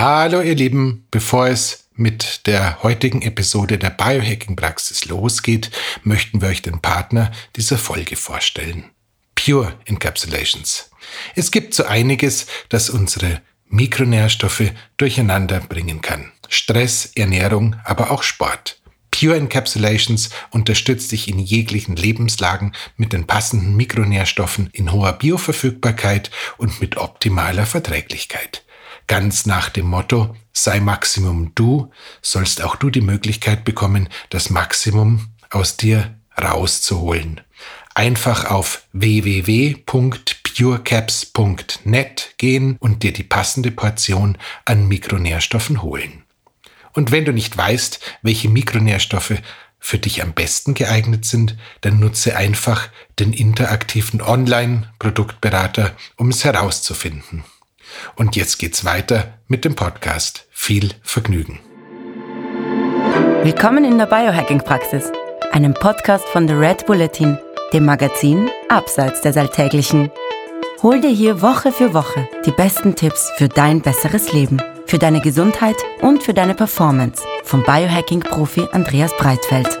Hallo ihr Lieben, bevor es mit der heutigen Episode der Biohacking Praxis losgeht, möchten wir euch den Partner dieser Folge vorstellen. Pure Encapsulations. Es gibt so einiges, das unsere Mikronährstoffe durcheinander bringen kann. Stress, Ernährung, aber auch Sport. Pure Encapsulations unterstützt dich in jeglichen Lebenslagen mit den passenden Mikronährstoffen in hoher Bioverfügbarkeit und mit optimaler Verträglichkeit. Ganz nach dem Motto, sei Maximum du, sollst auch du die Möglichkeit bekommen, das Maximum aus dir rauszuholen. Einfach auf www.purecaps.net gehen und dir die passende Portion an Mikronährstoffen holen. Und wenn du nicht weißt, welche Mikronährstoffe für dich am besten geeignet sind, dann nutze einfach den interaktiven Online-Produktberater, um es herauszufinden. Und jetzt geht's weiter mit dem Podcast. Viel Vergnügen. Willkommen in der Biohacking-Praxis, einem Podcast von The Red Bulletin, dem Magazin Abseits des Alltäglichen. Hol dir hier Woche für Woche die besten Tipps für dein besseres Leben, für deine Gesundheit und für deine Performance vom Biohacking-Profi Andreas Breitfeld.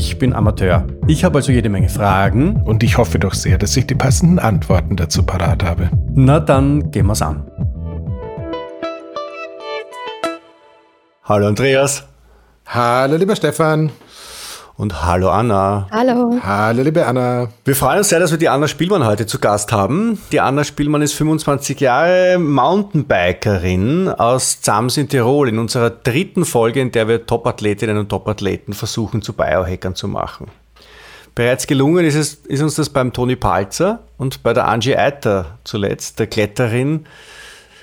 bin Amateur. Ich habe also jede Menge Fragen. Und ich hoffe doch sehr, dass ich die passenden Antworten dazu parat habe. Na dann gehen wir's an. Hallo Andreas. Hallo lieber Stefan. Und hallo Anna. Hallo. Hallo liebe Anna. Wir freuen uns sehr, dass wir die Anna Spielmann heute zu Gast haben. Die Anna Spielmann ist 25 Jahre Mountainbikerin aus Zams in Tirol. In unserer dritten Folge, in der wir Topathletinnen und Topathleten versuchen zu Biohackern zu machen. Bereits gelungen ist, es, ist uns das beim Toni Palzer und bei der Angie Eiter zuletzt, der Kletterin.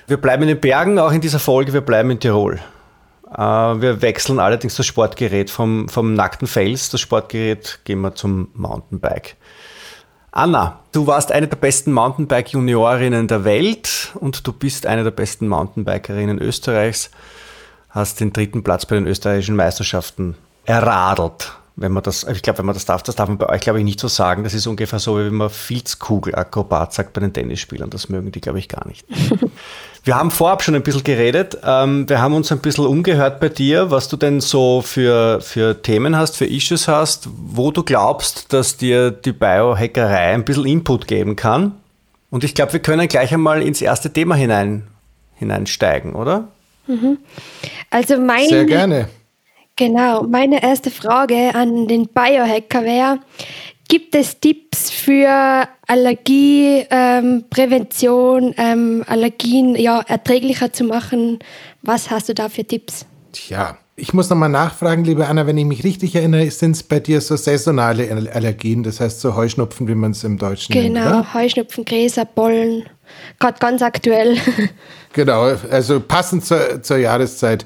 Wir bleiben in den Bergen, auch in dieser Folge, wir bleiben in Tirol. Äh, wir wechseln allerdings das Sportgerät vom, vom nackten Fels, das Sportgerät, gehen wir zum Mountainbike. Anna, du warst eine der besten Mountainbike-Juniorinnen der Welt und du bist eine der besten Mountainbikerinnen Österreichs, hast den dritten Platz bei den österreichischen Meisterschaften erradelt wenn man das, ich glaube, wenn man das darf, das darf man bei euch, glaube ich, nicht so sagen. Das ist ungefähr so, wie wenn man Filzkugel-Akrobat sagt bei den Tennisspielern. Das mögen die, glaube ich, gar nicht. wir haben vorab schon ein bisschen geredet. Ähm, wir haben uns ein bisschen umgehört bei dir, was du denn so für, für Themen hast, für Issues hast, wo du glaubst, dass dir die Biohackerei ein bisschen Input geben kann. Und ich glaube, wir können gleich einmal ins erste Thema hinein, hineinsteigen, oder? Mhm. Also mein, Sehr gerne. Genau, meine erste Frage an den Biohacker wäre, gibt es Tipps für Allergieprävention, ähm, ähm, Allergien ja, erträglicher zu machen? Was hast du da für Tipps? Tja, ich muss nochmal nachfragen, liebe Anna, wenn ich mich richtig erinnere, sind es bei dir so saisonale Allergien, das heißt so Heuschnupfen, wie man es im Deutschen genau, nennt. Genau, Heuschnupfen, Gräser, Pollen, gerade ganz aktuell. Genau, also passend zur, zur Jahreszeit.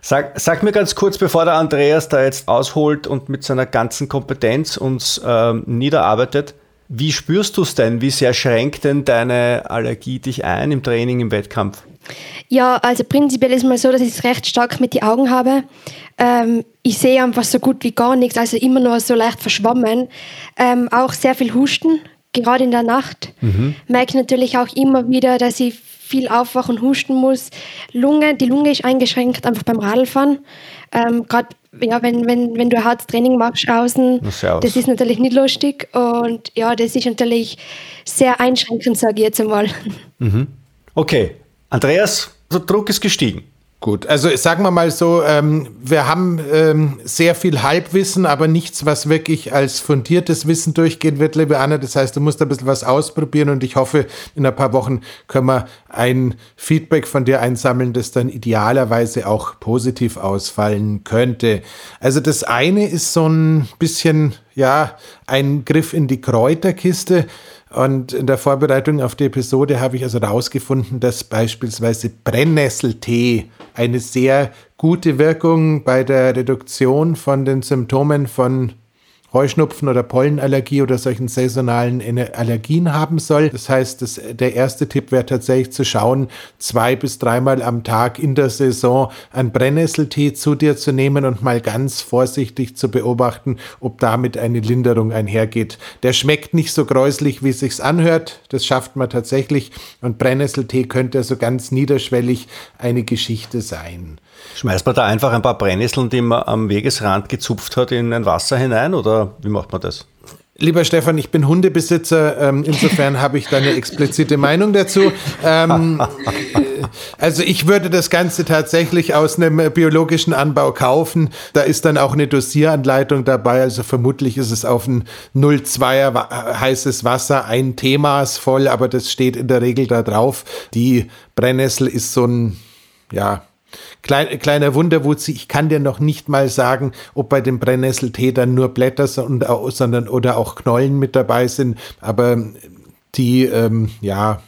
Sag, sag, mir ganz kurz, bevor der Andreas da jetzt ausholt und mit seiner ganzen Kompetenz uns ähm, niederarbeitet, wie spürst du es denn? Wie sehr schränkt denn deine Allergie dich ein im Training, im Wettkampf? Ja, also prinzipiell ist es mal so, dass ich es recht stark mit den Augen habe. Ähm, ich sehe einfach so gut wie gar nichts, also immer nur so leicht verschwommen. Ähm, auch sehr viel Husten, gerade in der Nacht. Mhm. Merke natürlich auch immer wieder, dass ich viel aufwachen und husten muss. Lunge, die Lunge ist eingeschränkt, einfach beim Radfahren. Ähm, Gerade ja, wenn, wenn, wenn du hartes Training machst außen, das ist natürlich nicht lustig und ja, das ist natürlich sehr einschränkend, sage ich jetzt einmal. Mhm. Okay, Andreas, der Druck ist gestiegen. Gut, also sagen wir mal so, ähm, wir haben ähm, sehr viel Halbwissen, aber nichts, was wirklich als fundiertes Wissen durchgehen wird, liebe Anna. Das heißt, du musst ein bisschen was ausprobieren und ich hoffe, in ein paar Wochen können wir ein Feedback von dir einsammeln, das dann idealerweise auch positiv ausfallen könnte. Also das eine ist so ein bisschen, ja, ein Griff in die Kräuterkiste. Und in der Vorbereitung auf die Episode habe ich also herausgefunden, dass beispielsweise Brennnesseltee eine sehr gute Wirkung bei der Reduktion von den Symptomen von Heuschnupfen oder Pollenallergie oder solchen saisonalen Allergien haben soll. Das heißt, das, der erste Tipp wäre tatsächlich zu schauen, zwei bis dreimal am Tag in der Saison einen Brennnesseltee zu dir zu nehmen und mal ganz vorsichtig zu beobachten, ob damit eine Linderung einhergeht. Der schmeckt nicht so gräuslich, wie es sich anhört. Das schafft man tatsächlich. Und Brennnesseltee könnte also ganz niederschwellig eine Geschichte sein. Schmeißt man da einfach ein paar Brennnesseln, die man am Wegesrand gezupft hat, in ein Wasser hinein oder wie macht man das? Lieber Stefan, ich bin Hundebesitzer, ähm, insofern habe ich da eine explizite Meinung dazu. Ähm, also ich würde das Ganze tatsächlich aus einem biologischen Anbau kaufen. Da ist dann auch eine Dosieranleitung dabei, also vermutlich ist es auf ein 0,2er heißes Wasser ein Teemaß voll, aber das steht in der Regel da drauf. Die Brennnessel ist so ein, ja, Klein, kleiner Wunderwutz, ich kann dir noch nicht mal sagen, ob bei dem Brennnesseltee dann nur Blätter sondern oder auch Knollen mit dabei sind, aber die, ähm, ja,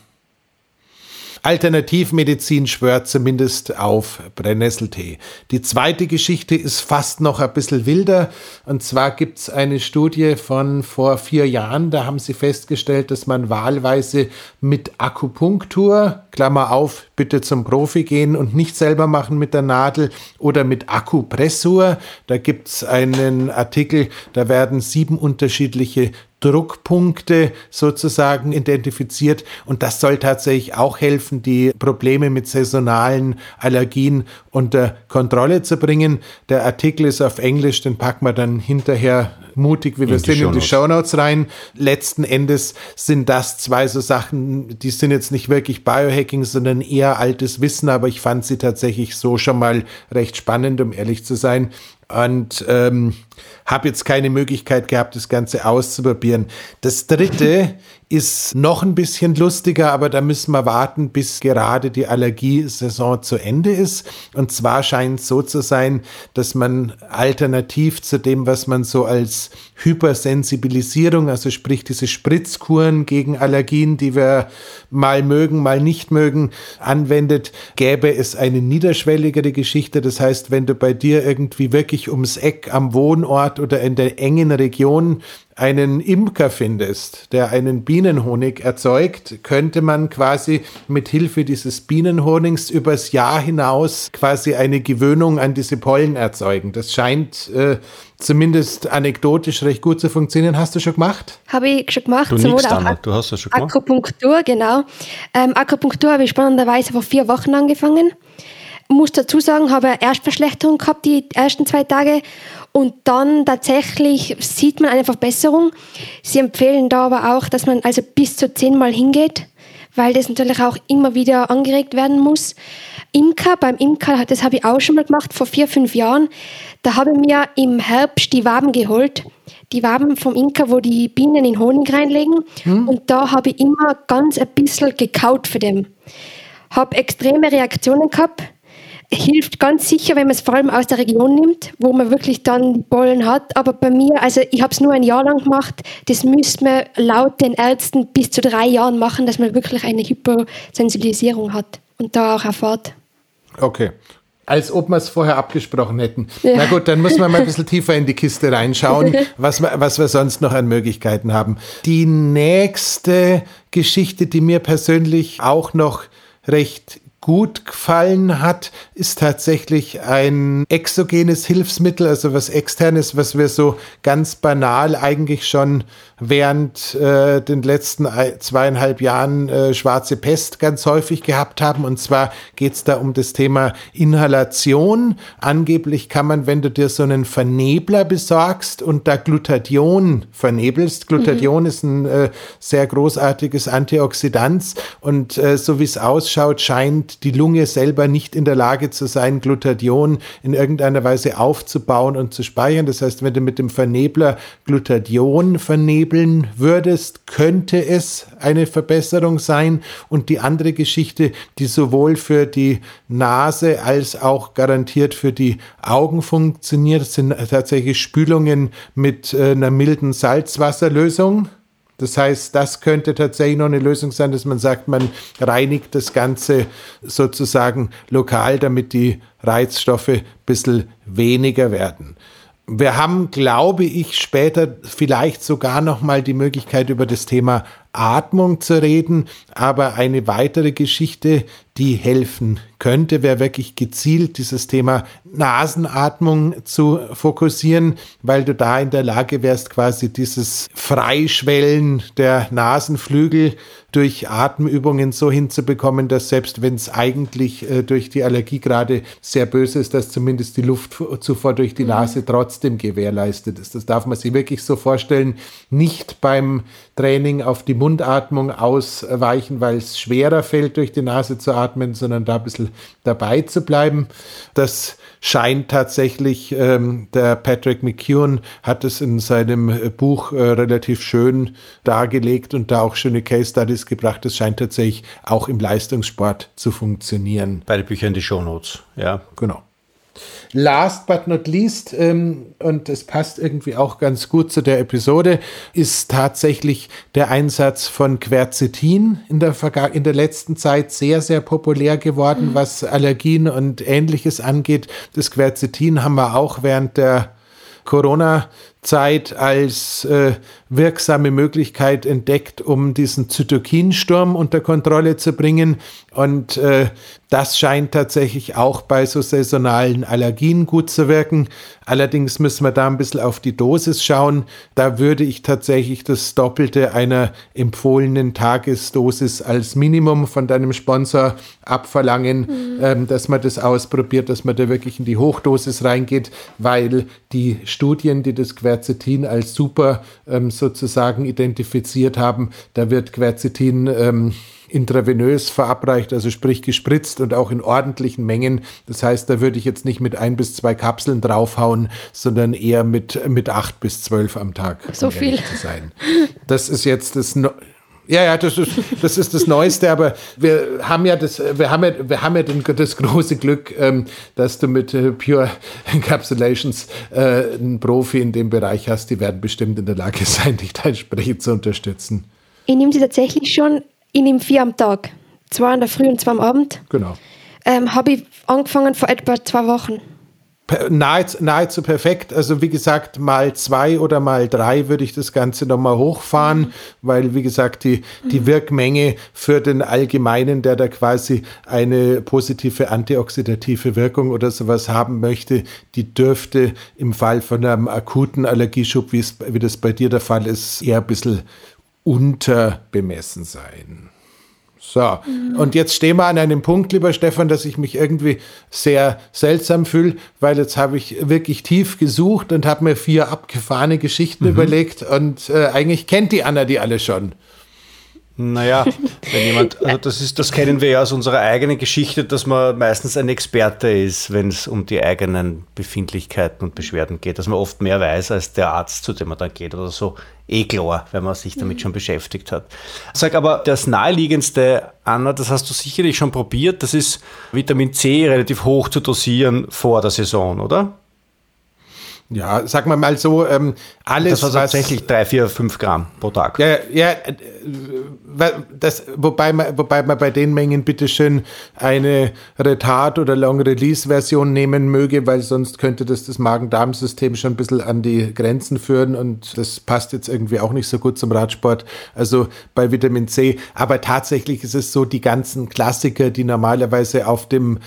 Alternativmedizin schwört zumindest auf Brennnesseltee. Die zweite Geschichte ist fast noch ein bisschen wilder. Und zwar gibt es eine Studie von vor vier Jahren. Da haben sie festgestellt, dass man wahlweise mit Akupunktur, Klammer auf, bitte zum Profi gehen und nicht selber machen mit der Nadel oder mit Akupressur. Da gibt es einen Artikel, da werden sieben unterschiedliche Druckpunkte sozusagen identifiziert. Und das soll tatsächlich auch helfen, die Probleme mit saisonalen Allergien unter Kontrolle zu bringen. Der Artikel ist auf Englisch, den packen wir dann hinterher mutig, wie wir sind, in die Shownotes rein. Letzten Endes sind das zwei so Sachen, die sind jetzt nicht wirklich Biohacking, sondern eher altes Wissen, aber ich fand sie tatsächlich so schon mal recht spannend, um ehrlich zu sein. Und ähm, habe jetzt keine Möglichkeit gehabt, das Ganze auszuprobieren. Das dritte ist noch ein bisschen lustiger, aber da müssen wir warten, bis gerade die Allergiesaison zu Ende ist. Und zwar scheint es so zu sein, dass man alternativ zu dem, was man so als Hypersensibilisierung, also sprich diese Spritzkuren gegen Allergien, die wir mal mögen, mal nicht mögen, anwendet, gäbe es eine niederschwelligere Geschichte. Das heißt, wenn du bei dir irgendwie wirklich ums Eck am Wohnort oder in der engen Region einen Imker findest, der einen Bienenhonig erzeugt, könnte man quasi mit Hilfe dieses Bienenhonigs übers Jahr hinaus quasi eine Gewöhnung an diese Pollen erzeugen. Das scheint äh, zumindest anekdotisch recht gut zu funktionieren. Hast du schon gemacht? Habe ich schon gemacht. Du, nix, auch du hast ja schon gemacht. Akupunktur, genau. Ähm, Akupunktur habe ich spannenderweise vor vier Wochen angefangen. Muss dazu sagen, habe eine Erstverschlechterung gehabt die ersten zwei Tage und dann tatsächlich sieht man eine Verbesserung. Sie empfehlen da aber auch, dass man also bis zu zehnmal hingeht, weil das natürlich auch immer wieder angeregt werden muss. Imker, beim Imker, das habe ich auch schon mal gemacht, vor vier, fünf Jahren. Da habe ich mir im Herbst die Waben geholt. Die Waben vom Imker, wo die Bienen in Honig reinlegen. Hm. Und da habe ich immer ganz ein bisschen gekaut für dem. Habe extreme Reaktionen gehabt hilft ganz sicher, wenn man es vor allem aus der Region nimmt, wo man wirklich dann die Pollen hat. Aber bei mir, also ich habe es nur ein Jahr lang gemacht, das müsste man laut den Ärzten bis zu drei Jahren machen, dass man wirklich eine Hypersensibilisierung hat und da auch erfahrt. Okay. Als ob wir es vorher abgesprochen hätten. Ja. Na gut, dann muss man mal ein bisschen tiefer in die Kiste reinschauen, was, was wir sonst noch an Möglichkeiten haben. Die nächste Geschichte, die mir persönlich auch noch recht gut gefallen hat, ist tatsächlich ein exogenes Hilfsmittel, also was externes, was wir so ganz banal eigentlich schon während äh, den letzten zweieinhalb Jahren äh, schwarze Pest ganz häufig gehabt haben. Und zwar geht es da um das Thema Inhalation. Angeblich kann man, wenn du dir so einen Vernebler besorgst und da Glutathion vernebelst, Glutathion mhm. ist ein äh, sehr großartiges Antioxidant und äh, so wie es ausschaut, scheint die Lunge selber nicht in der Lage zu sein, Glutathion in irgendeiner Weise aufzubauen und zu speichern. Das heißt, wenn du mit dem Vernebler Glutathion vernebelst, hebeln würdest, könnte es eine Verbesserung sein. Und die andere Geschichte, die sowohl für die Nase als auch garantiert für die Augen funktioniert, sind tatsächlich Spülungen mit äh, einer milden Salzwasserlösung. Das heißt, das könnte tatsächlich noch eine Lösung sein, dass man sagt, man reinigt das Ganze sozusagen lokal, damit die Reizstoffe ein bisschen weniger werden. Wir haben, glaube ich, später vielleicht sogar noch mal die Möglichkeit über das Thema Atmung zu reden, aber eine weitere Geschichte, die helfen könnte, wäre wirklich gezielt dieses Thema Nasenatmung zu fokussieren, weil du da in der Lage wärst, quasi dieses Freischwellen der Nasenflügel durch Atemübungen so hinzubekommen, dass selbst wenn es eigentlich äh, durch die Allergie gerade sehr böse ist, dass zumindest die Luftzufuhr durch die mhm. Nase trotzdem gewährleistet ist. Das darf man sich wirklich so vorstellen, nicht beim Training auf die Mundatmung ausweichen, weil es schwerer fällt, durch die Nase zu atmen, sondern da ein bisschen dabei zu bleiben. Das scheint tatsächlich, ähm, der Patrick McEwen hat es in seinem äh, Buch äh, relativ schön dargelegt und da auch schöne Case Studies gebracht. Das scheint tatsächlich auch im Leistungssport zu funktionieren. Beide Bücher in die Shownotes, ja. Genau. Last but not least, ähm, und es passt irgendwie auch ganz gut zu der Episode, ist tatsächlich der Einsatz von Quercetin in der, in der letzten Zeit sehr, sehr populär geworden, mhm. was Allergien und ähnliches angeht. Das Quercetin haben wir auch während der Corona-Zeit als äh, wirksame Möglichkeit entdeckt, um diesen Zytokinsturm unter Kontrolle zu bringen. Und äh, das scheint tatsächlich auch bei so saisonalen Allergien gut zu wirken. Allerdings müssen wir da ein bisschen auf die Dosis schauen. Da würde ich tatsächlich das Doppelte einer empfohlenen Tagesdosis als Minimum von deinem Sponsor abverlangen, mhm. ähm, dass man das ausprobiert, dass man da wirklich in die Hochdosis reingeht, weil die Studien, die das Quercetin als super ähm, sozusagen identifiziert haben. Da wird Quercetin ähm, intravenös verabreicht, also sprich gespritzt und auch in ordentlichen Mengen. Das heißt, da würde ich jetzt nicht mit ein bis zwei Kapseln draufhauen, sondern eher mit, mit acht bis zwölf am Tag. So um viel. Zu sein. Das ist jetzt das. Ja, ja, das ist, das ist das Neueste, aber wir haben ja das, wir haben ja, wir haben ja den, das große Glück, ähm, dass du mit äh, Pure Encapsulations äh, einen Profi in dem Bereich hast. Die werden bestimmt in der Lage sein, dich da entsprechend zu unterstützen. Ich nehme sie tatsächlich schon, ich nehme vier am Tag. Zwei in der Früh und zwei am Abend. Genau. Ähm, Habe ich angefangen vor etwa zwei Wochen nahezu, nahezu perfekt. Also wie gesagt, mal zwei oder mal drei würde ich das Ganze nochmal hochfahren, mhm. weil wie gesagt, die, die mhm. Wirkmenge für den Allgemeinen, der da quasi eine positive antioxidative Wirkung oder sowas haben möchte, die dürfte im Fall von einem akuten Allergieschub, wie, es, wie das bei dir der Fall ist, eher ein bisschen unterbemessen sein. So, mhm. und jetzt stehen wir an einem Punkt, lieber Stefan, dass ich mich irgendwie sehr seltsam fühle, weil jetzt habe ich wirklich tief gesucht und habe mir vier abgefahrene Geschichten mhm. überlegt und äh, eigentlich kennt die Anna die alle schon. Naja, wenn jemand, also das ist, das kennen wir ja aus unserer eigenen Geschichte, dass man meistens ein Experte ist, wenn es um die eigenen Befindlichkeiten und Beschwerden geht, dass man oft mehr weiß als der Arzt, zu dem man dann geht oder so. Eh klar, wenn man sich damit mhm. schon beschäftigt hat. Sag aber, das naheliegendste, Anna, das hast du sicherlich schon probiert, das ist Vitamin C relativ hoch zu dosieren vor der Saison, oder? Ja, sagen wir mal so, ähm, alles. Das war tatsächlich drei, vier, fünf Gramm pro Tag. Ja, ja, äh, das, wobei, man, wobei man bei den Mengen bitteschön eine Retard- oder Long-Release-Version nehmen möge, weil sonst könnte das das Magen-Darm-System schon ein bisschen an die Grenzen führen und das passt jetzt irgendwie auch nicht so gut zum Radsport. Also bei Vitamin C. Aber tatsächlich ist es so, die ganzen Klassiker, die normalerweise auf dem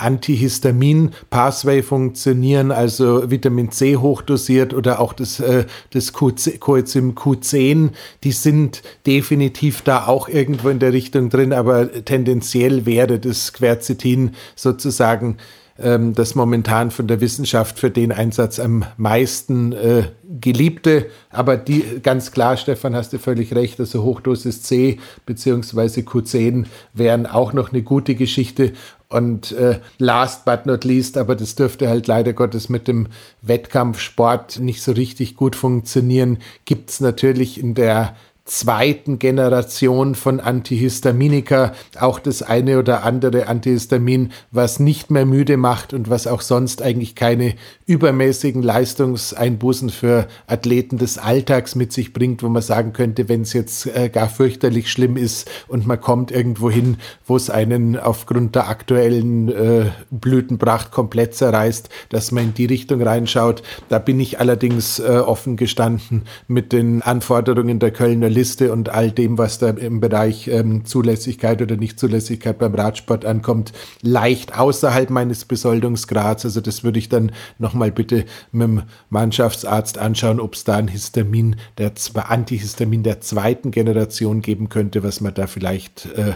Antihistamin-Pathway funktionieren, also Vitamin C hochdosiert oder auch das, äh, das Coenzym Q10, die sind definitiv da auch irgendwo in der Richtung drin, aber tendenziell wäre das Quercetin sozusagen ähm, das momentan von der Wissenschaft für den Einsatz am meisten äh, geliebte. Aber die ganz klar, Stefan, hast du völlig recht, also Hochdosis C bzw. Q10 wären auch noch eine gute Geschichte. Und äh, last but not least, aber das dürfte halt leider Gottes mit dem Wettkampfsport nicht so richtig gut funktionieren, gibt es natürlich in der zweiten Generation von Antihistaminika, auch das eine oder andere Antihistamin, was nicht mehr müde macht und was auch sonst eigentlich keine übermäßigen Leistungseinbußen für Athleten des Alltags mit sich bringt, wo man sagen könnte, wenn es jetzt äh, gar fürchterlich schlimm ist und man kommt irgendwo hin, wo es einen aufgrund der aktuellen äh, Blütenpracht komplett zerreißt, dass man in die Richtung reinschaut. Da bin ich allerdings äh, offen gestanden mit den Anforderungen der Kölner und all dem, was da im Bereich ähm, Zulässigkeit oder Nichtzulässigkeit beim Radsport ankommt, leicht außerhalb meines Besoldungsgrads. Also das würde ich dann nochmal bitte mit dem Mannschaftsarzt anschauen, ob es da ein Histamin, der Antihistamin der zweiten Generation geben könnte, was man da vielleicht äh,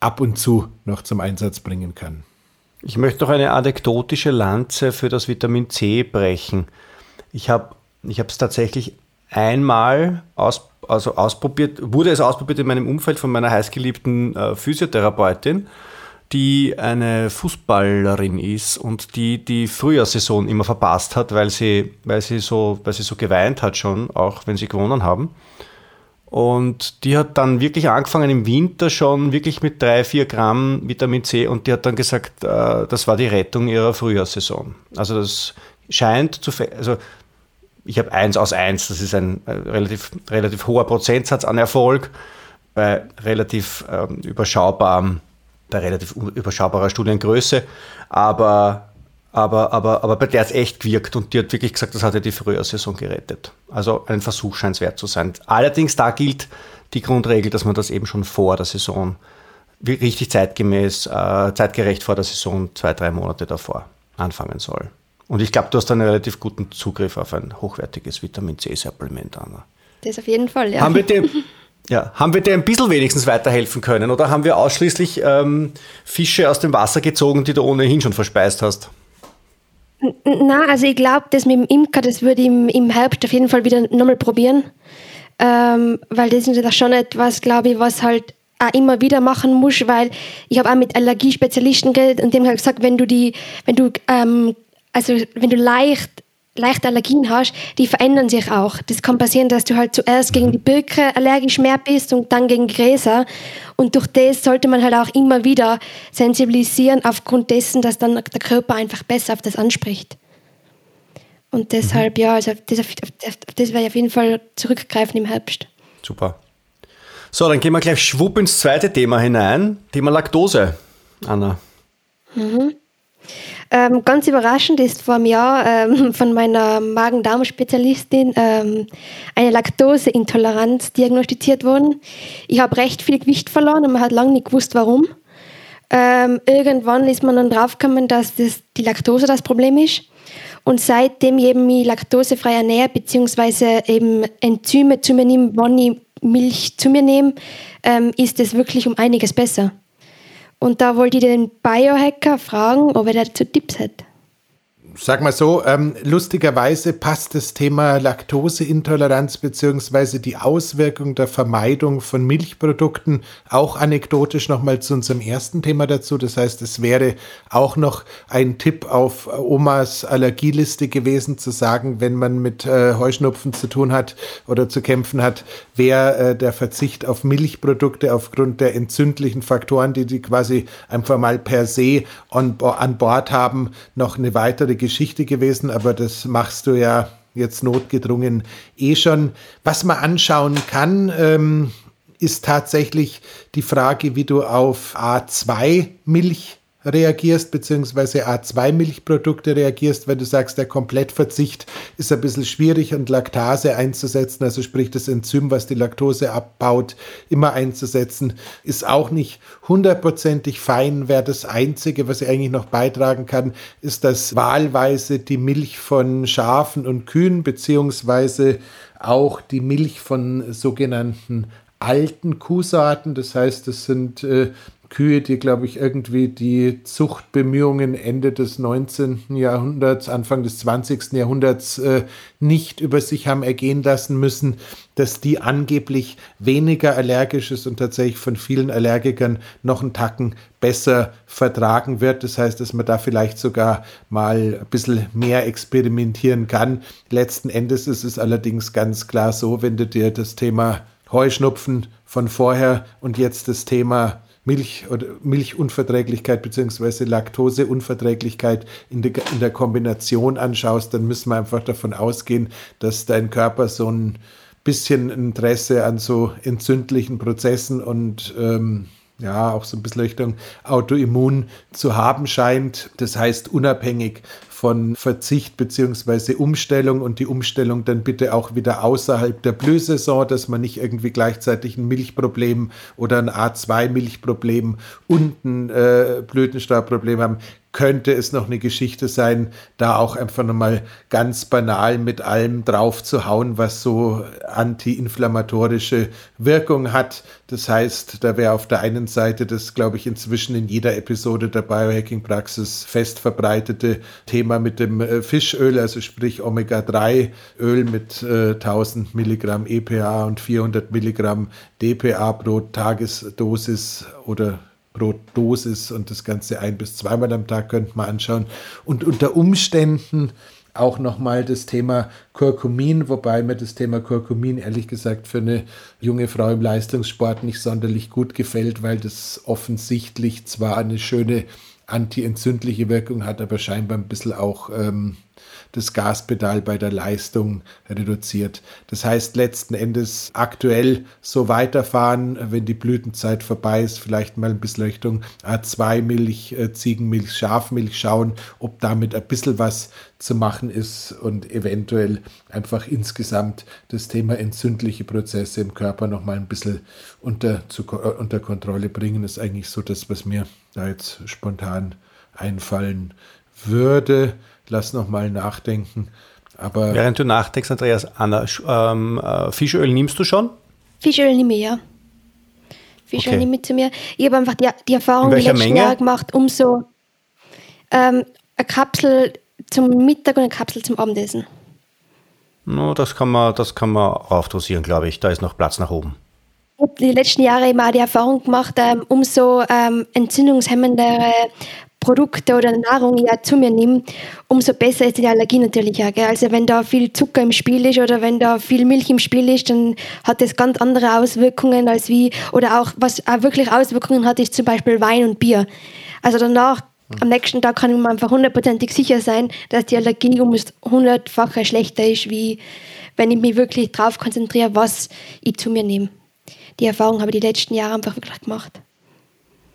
ab und zu noch zum Einsatz bringen kann. Ich möchte noch eine anekdotische Lanze für das Vitamin C brechen. Ich habe ich es tatsächlich einmal aus, also ausprobiert, wurde es ausprobiert in meinem Umfeld von meiner heißgeliebten äh, Physiotherapeutin, die eine Fußballerin ist und die die Frühjahrssaison immer verpasst hat, weil sie, weil sie, so, weil sie so geweint hat schon, auch wenn sie gewonnen haben. Und die hat dann wirklich angefangen im Winter schon wirklich mit drei, vier Gramm Vitamin C und die hat dann gesagt, äh, das war die Rettung ihrer Frühjahrssaison. Also das scheint zu, also ich habe eins aus eins, das ist ein äh, relativ, relativ hoher Prozentsatz an Erfolg bei relativ ähm, überschaubarem, bei relativ überschaubarer Studiengröße, aber, aber, aber, aber bei der hat es echt gewirkt und die hat wirklich gesagt, das hat ja die Frühjahrsaison gerettet. Also ein Versuch scheint es wert zu sein. Allerdings da gilt die Grundregel, dass man das eben schon vor der Saison richtig zeitgemäß, äh, zeitgerecht vor der Saison zwei, drei Monate davor anfangen soll. Und ich glaube, du hast einen relativ guten Zugriff auf ein hochwertiges Vitamin C-Supplement, Anna. Das auf jeden Fall, ja. Haben wir dir, ja, haben wir dir ein bisschen wenigstens weiterhelfen können oder haben wir ausschließlich ähm, Fische aus dem Wasser gezogen, die du ohnehin schon verspeist hast? Na, also ich glaube, das mit dem Imker, das würde ich im, im Herbst auf jeden Fall wieder nochmal probieren. Ähm, weil das ist ja schon etwas, glaube ich, was halt auch immer wieder machen muss, weil ich habe auch mit Allergiespezialisten geredet und dem habe gesagt, wenn du die, wenn du ähm, also wenn du leicht leichte Allergien hast, die verändern sich auch. Das kann passieren, dass du halt zuerst gegen die Birke allergisch mehr bist und dann gegen Gräser. Und durch das sollte man halt auch immer wieder sensibilisieren, aufgrund dessen, dass dann der Körper einfach besser auf das anspricht. Und deshalb, mhm. ja, also das, das werde ich auf jeden Fall zurückgreifen im Herbst. Super. So, dann gehen wir gleich schwupp ins zweite Thema hinein. Thema Laktose, Anna. Mhm. Ähm, ganz überraschend ist vor einem Jahr ähm, von meiner Magen-Darm-Spezialistin ähm, eine Laktoseintoleranz diagnostiziert worden. Ich habe recht viel Gewicht verloren und man hat lange nicht gewusst, warum. Ähm, irgendwann ist man dann draufgekommen, dass das die Laktose das Problem ist. Und seitdem eben mich laktosefrei ernähre, beziehungsweise eben Enzyme zu mir nehme, wann ich Milch zu mir nehme, ähm, ist es wirklich um einiges besser. Und da wollte ich den Biohacker fragen, ob er dazu Tipps hat. Sag mal so, ähm, lustigerweise passt das Thema Laktoseintoleranz bzw. die Auswirkung der Vermeidung von Milchprodukten auch anekdotisch nochmal zu unserem ersten Thema dazu. Das heißt, es wäre auch noch ein Tipp auf Omas Allergieliste gewesen, zu sagen, wenn man mit äh, Heuschnupfen zu tun hat oder zu kämpfen hat, wäre äh, der Verzicht auf Milchprodukte aufgrund der entzündlichen Faktoren, die die quasi einfach mal per se on, an Bord haben, noch eine weitere Geschichte gewesen, aber das machst du ja jetzt notgedrungen eh schon. Was man anschauen kann, ähm, ist tatsächlich die Frage, wie du auf A2-Milch reagierst, beziehungsweise A2-Milchprodukte reagierst, wenn du sagst, der Komplettverzicht ist ein bisschen schwierig und Laktase einzusetzen, also sprich das Enzym, was die Laktose abbaut, immer einzusetzen, ist auch nicht hundertprozentig fein. Wäre das Einzige, was ich eigentlich noch beitragen kann, ist, dass wahlweise die Milch von Schafen und Kühen, beziehungsweise auch die Milch von sogenannten alten Kuhsorten, das heißt, das sind äh, Kühe, die, glaube ich, irgendwie die Zuchtbemühungen Ende des 19. Jahrhunderts, Anfang des 20. Jahrhunderts äh, nicht über sich haben ergehen lassen müssen, dass die angeblich weniger allergisch ist und tatsächlich von vielen Allergikern noch einen Tacken besser vertragen wird. Das heißt, dass man da vielleicht sogar mal ein bisschen mehr experimentieren kann. Letzten Endes ist es allerdings ganz klar so, wenn du dir das Thema Heuschnupfen von vorher und jetzt das Thema Milch oder Milchunverträglichkeit bzw. Laktoseunverträglichkeit in der, in der Kombination anschaust, dann müssen wir einfach davon ausgehen, dass dein Körper so ein bisschen Interesse an so entzündlichen Prozessen und ähm, ja, auch so ein bisschen Richtung Autoimmun zu haben scheint. Das heißt, unabhängig von Verzicht beziehungsweise Umstellung und die Umstellung dann bitte auch wieder außerhalb der Blühsaison, dass man nicht irgendwie gleichzeitig ein Milchproblem oder ein A2-Milchproblem und ein äh, Blütenstaubproblem haben könnte es noch eine Geschichte sein, da auch einfach nochmal ganz banal mit allem drauf zu hauen, was so antiinflammatorische Wirkung hat. Das heißt, da wäre auf der einen Seite das, glaube ich, inzwischen in jeder Episode der Biohacking-Praxis fest verbreitete Thema mit dem äh, Fischöl, also sprich Omega-3-Öl mit äh, 1000 Milligramm EPA und 400 Milligramm DPA pro Tagesdosis oder Dosis und das Ganze ein bis zweimal am Tag könnte man anschauen. Und unter Umständen auch nochmal das Thema Kurkumin, wobei mir das Thema Kurkumin ehrlich gesagt für eine junge Frau im Leistungssport nicht sonderlich gut gefällt, weil das offensichtlich zwar eine schöne antientzündliche Wirkung hat, aber scheinbar ein bisschen auch ähm, das Gaspedal bei der Leistung reduziert. Das heißt letzten Endes aktuell so weiterfahren, wenn die Blütenzeit vorbei ist, vielleicht mal ein bisschen Richtung A2-Milch, äh, Ziegenmilch, Schafmilch schauen, ob damit ein bisschen was zu machen ist und eventuell einfach insgesamt das Thema entzündliche Prozesse im Körper noch mal ein bisschen unter, zu, äh, unter Kontrolle bringen, ist eigentlich so das, was mir da jetzt spontan einfallen würde lass noch mal nachdenken. Aber Während du nachdenkst, Andreas, Anna, ähm, äh, Fischöl nimmst du schon? Fischöl nehme ich, ja. Fischöl okay. nehme ich zu mir. Ich habe einfach die, die Erfahrung die letzten? Jahre gemacht, umso ähm, eine Kapsel zum Mittag und eine Kapsel zum Abendessen. No, das kann man, das kann man aufdosieren, glaube ich. Da ist noch Platz nach oben. Ich habe die letzten Jahre immer die Erfahrung gemacht, ähm, umso ähm, entzündungshemmendere Produkte oder Nahrung ja zu mir nehme, umso besser ist die Allergie natürlich auch. Gell? Also wenn da viel Zucker im Spiel ist oder wenn da viel Milch im Spiel ist, dann hat das ganz andere Auswirkungen als wie, oder auch was auch wirklich Auswirkungen hat, ist zum Beispiel Wein und Bier. Also danach, am nächsten Tag kann man einfach hundertprozentig sicher sein, dass die Allergie um hundertfache schlechter ist, wie wenn ich mich wirklich darauf konzentriere, was ich zu mir nehme. Die Erfahrung habe ich die letzten Jahre einfach wirklich gemacht.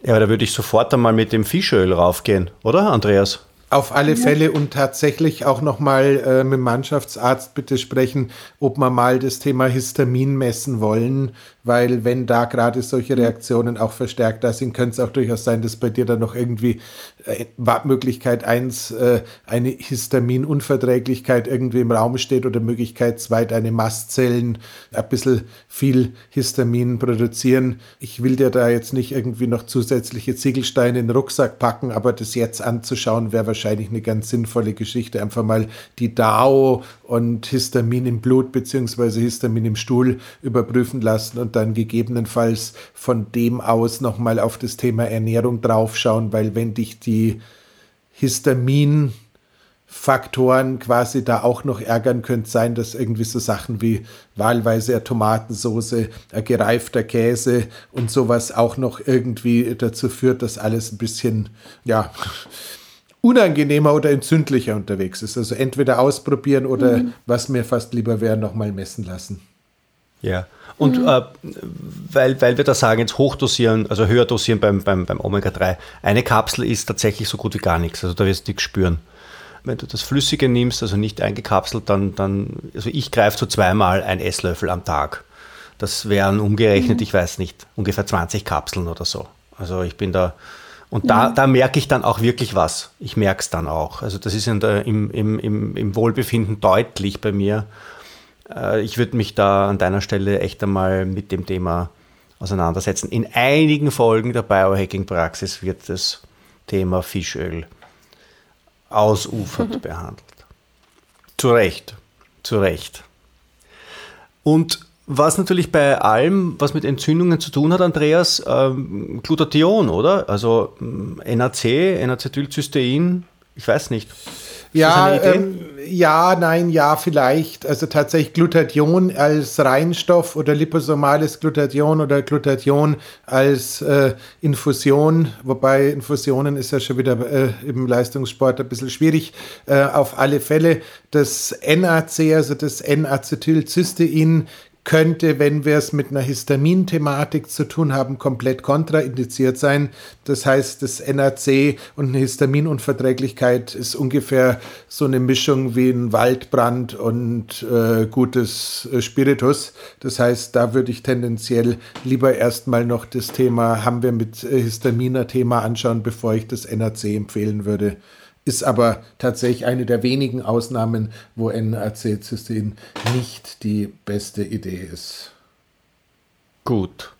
Ja, aber da würde ich sofort einmal mit dem Fischöl raufgehen, oder, Andreas? Auf alle Fälle und tatsächlich auch nochmal äh, mit dem Mannschaftsarzt bitte sprechen, ob wir mal das Thema Histamin messen wollen, weil wenn da gerade solche Reaktionen auch verstärkt da sind, könnte es auch durchaus sein, dass bei dir dann noch irgendwie äh, Möglichkeit eins äh, eine Histaminunverträglichkeit irgendwie im Raum steht oder Möglichkeit zwei deine Mastzellen ein bisschen viel Histamin produzieren. Ich will dir da jetzt nicht irgendwie noch zusätzliche Ziegelsteine in den Rucksack packen, aber das jetzt anzuschauen wäre wahrscheinlich eine ganz sinnvolle Geschichte. Einfach mal die DAO und Histamin im Blut beziehungsweise Histamin im Stuhl überprüfen lassen und dann gegebenenfalls von dem aus nochmal auf das Thema Ernährung draufschauen, weil wenn dich die Histamin Faktoren quasi da auch noch ärgern könnte sein, dass irgendwie so Sachen wie wahlweise eine Tomatensoße, ein gereifter Käse und sowas auch noch irgendwie dazu führt, dass alles ein bisschen, ja, unangenehmer oder entzündlicher unterwegs ist. Also entweder ausprobieren oder mhm. was mir fast lieber wäre, nochmal messen lassen. Ja. Und mhm. äh, weil, weil wir da sagen, jetzt hochdosieren, also höher dosieren beim, beim, beim Omega-3, eine Kapsel ist tatsächlich so gut wie gar nichts. Also da wirst du nichts spüren. Wenn du das Flüssige nimmst, also nicht eingekapselt, dann, dann also ich greife so zweimal ein Esslöffel am Tag. Das wären umgerechnet, mhm. ich weiß nicht, ungefähr 20 Kapseln oder so. Also ich bin da, und da, da merke ich dann auch wirklich was. Ich merke es dann auch. Also das ist in der, im, im, im, im Wohlbefinden deutlich bei mir. Äh, ich würde mich da an deiner Stelle echt einmal mit dem Thema auseinandersetzen. In einigen Folgen der Biohacking-Praxis wird das Thema Fischöl ausufernd mhm. behandelt. Zu Recht, zu Recht. Und was natürlich bei allem, was mit Entzündungen zu tun hat, Andreas, ähm, Glutathion, oder? Also NAC, N-Acetylcystein, ich weiß nicht. Ja, ähm, ja, nein, ja, vielleicht. Also tatsächlich Glutathion als Reinstoff oder liposomales Glutathion oder Glutathion als äh, Infusion, wobei Infusionen ist ja schon wieder äh, im Leistungssport ein bisschen schwierig. Äh, auf alle Fälle das NAC, also das N-Acetylcystein, könnte, wenn wir es mit einer Histamin-Thematik zu tun haben, komplett kontraindiziert sein. Das heißt, das NAC und eine Histaminunverträglichkeit ist ungefähr so eine Mischung wie ein Waldbrand und äh, gutes äh, Spiritus. Das heißt, da würde ich tendenziell lieber erstmal noch das Thema, haben wir mit äh, Histaminer Thema anschauen, bevor ich das NAC empfehlen würde ist aber tatsächlich eine der wenigen Ausnahmen, wo NAC-Cystein nicht die beste Idee ist. Gut.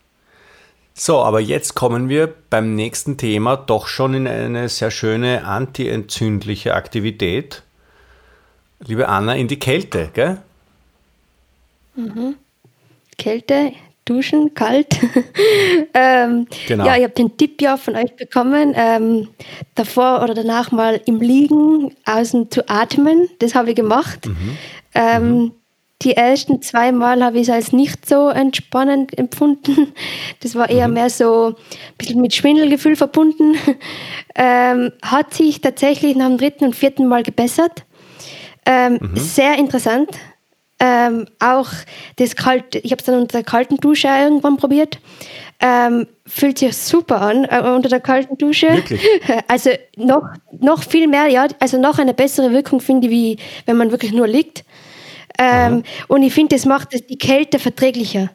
So, aber jetzt kommen wir beim nächsten Thema doch schon in eine sehr schöne antientzündliche Aktivität. Liebe Anna, in die Kälte, gell? Mhm. Kälte, duschen, kalt. ähm, genau. Ja, ich habe den Tipp ja von euch bekommen, ähm, davor oder danach mal im Liegen außen zu atmen. Das habe ich gemacht. Mhm. Ähm, mhm. Die ersten zwei Mal habe ich es als nicht so entspannend empfunden. Das war eher mhm. mehr so ein bisschen mit Schwindelgefühl verbunden. Ähm, hat sich tatsächlich nach dem dritten und vierten Mal gebessert. Ähm, mhm. Sehr interessant. Ähm, auch das kalte, ich habe es dann unter der kalten Dusche irgendwann probiert. Ähm, fühlt sich super an äh, unter der kalten Dusche. Wirklich? Also noch, noch viel mehr, ja, also noch eine bessere Wirkung finde ich, wie wenn man wirklich nur liegt. Ähm, und ich finde, das macht die Kälte verträglicher.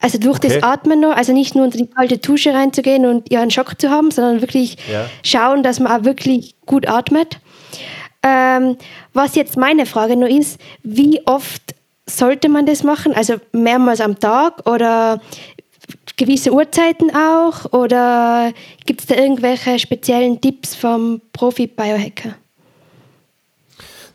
Also durch okay. das Atmen noch, also nicht nur unter die kalte Dusche reinzugehen und ja einen Schock zu haben, sondern wirklich ja. schauen, dass man auch wirklich gut atmet. Ähm, was jetzt meine Frage nur ist, wie oft sollte man das machen? Also mehrmals am Tag oder gewisse Uhrzeiten auch? Oder gibt es da irgendwelche speziellen Tipps vom Profi-Biohacker?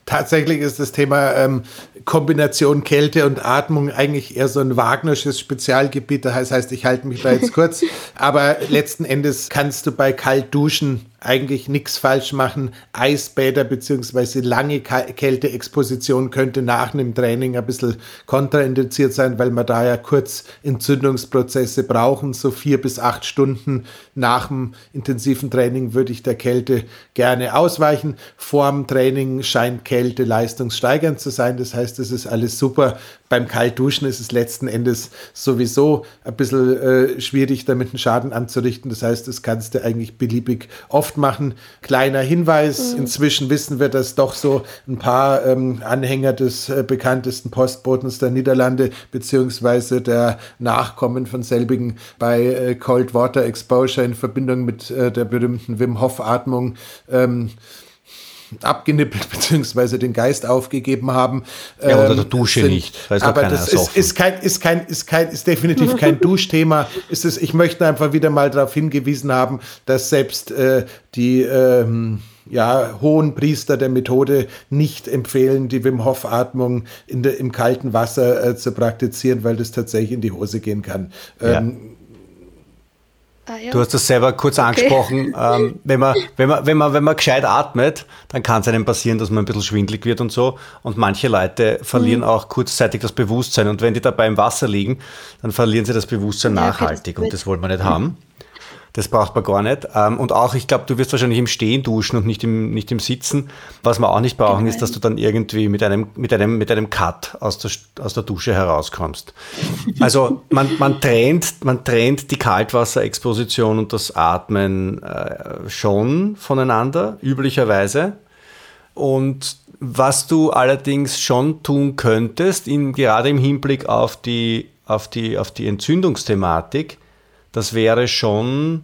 Tatsächlich ist das Thema ähm, Kombination Kälte und Atmung eigentlich eher so ein Wagnersches Spezialgebiet. Das heißt, ich halte mich da jetzt kurz. Aber letzten Endes kannst du bei Kaltduschen eigentlich nichts falsch machen. Eisbäder bzw. lange Kälteexposition könnte nach einem Training ein bisschen kontraindiziert sein, weil wir da ja kurz Entzündungsprozesse brauchen. So vier bis acht Stunden nach dem intensiven Training würde ich der Kälte gerne ausweichen. Vorm Training scheint Kälte leistungssteigernd zu sein. Das heißt, es ist alles super. Beim Kaltduschen ist es letzten Endes sowieso ein bisschen äh, schwierig, damit einen Schaden anzurichten. Das heißt, das kannst du eigentlich beliebig oft machen. Kleiner Hinweis, mhm. inzwischen wissen wir, dass doch so ein paar ähm, Anhänger des äh, bekanntesten Postbotens der Niederlande beziehungsweise der Nachkommen von selbigen bei äh, Cold Water Exposure in Verbindung mit äh, der berühmten Wim Hof Atmung ähm, abgenippelt bzw. den Geist aufgegeben haben. Ja, unter der ähm, Dusche sind, nicht. Weiß aber das ist, ist, kein, ist, kein, ist, kein, ist definitiv kein Duschthema. Ist es, ich möchte einfach wieder mal darauf hingewiesen haben, dass selbst äh, die ähm, ja, hohen Priester der Methode nicht empfehlen, die Wim Hof Atmung in der, im kalten Wasser äh, zu praktizieren, weil das tatsächlich in die Hose gehen kann. Ja. Ah, ja. Du hast das selber kurz okay. angesprochen. Ähm, wenn, man, wenn, man, wenn, man, wenn man gescheit atmet, dann kann es einem passieren, dass man ein bisschen schwindlig wird und so. Und manche Leute verlieren mhm. auch kurzzeitig das Bewusstsein. Und wenn die dabei im Wasser liegen, dann verlieren sie das Bewusstsein ja, nachhaltig. Und das wollen wir nicht mhm. Das braucht man gar nicht. Ähm, und auch, ich glaube, du wirst wahrscheinlich im Stehen duschen und nicht im, nicht im Sitzen. Was wir auch nicht brauchen, ist, dass du dann irgendwie mit einem, mit einem, mit einem Cut aus der, aus der Dusche herauskommst. Also man, man, trennt, man trennt die Kaltwasserexposition und das Atmen äh, schon voneinander, üblicherweise. Und was du allerdings schon tun könntest, in, gerade im Hinblick auf die, auf die, auf die Entzündungsthematik, das wäre schon,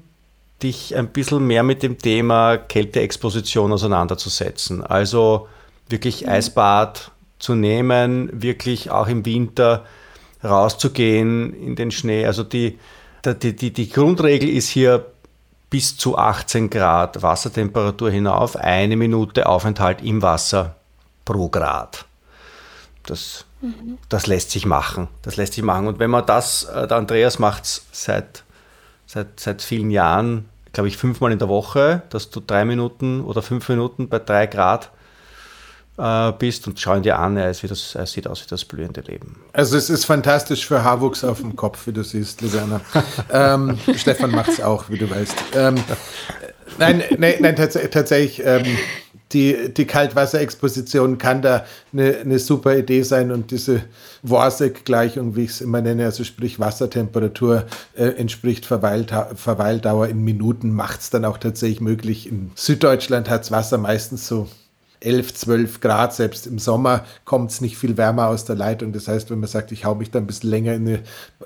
dich ein bisschen mehr mit dem Thema Kälteexposition auseinanderzusetzen. Also wirklich mhm. Eisbad zu nehmen, wirklich auch im Winter rauszugehen in den Schnee. Also die, die, die, die Grundregel ist hier bis zu 18 Grad Wassertemperatur hinauf, eine Minute Aufenthalt im Wasser pro Grad. Das, mhm. das lässt sich machen. Das lässt sich machen. Und wenn man das, äh, der Andreas macht es seit seit, seit vielen Jahren, glaube ich, fünfmal in der Woche, dass du drei Minuten oder fünf Minuten bei drei Grad äh, bist und schau ihn dir an, er, ist wie das, er sieht aus wie das blühende Leben. Also es ist fantastisch für Haarwuchs auf dem Kopf, wie du siehst, Lisanna. ähm, Stefan macht es auch, wie du weißt. Ähm, nein, nein, nein, tats tatsächlich. Ähm, die, die Kaltwasserexposition kann da eine, eine super Idee sein und diese Worsek-Gleichung, wie ich es immer nenne, also sprich Wassertemperatur äh, entspricht Verweilta Verweildauer in Minuten, macht es dann auch tatsächlich möglich. In Süddeutschland hat Wasser meistens so 11, 12 Grad, selbst im Sommer kommt es nicht viel wärmer aus der Leitung. Das heißt, wenn man sagt, ich hau mich da ein bisschen länger in eine,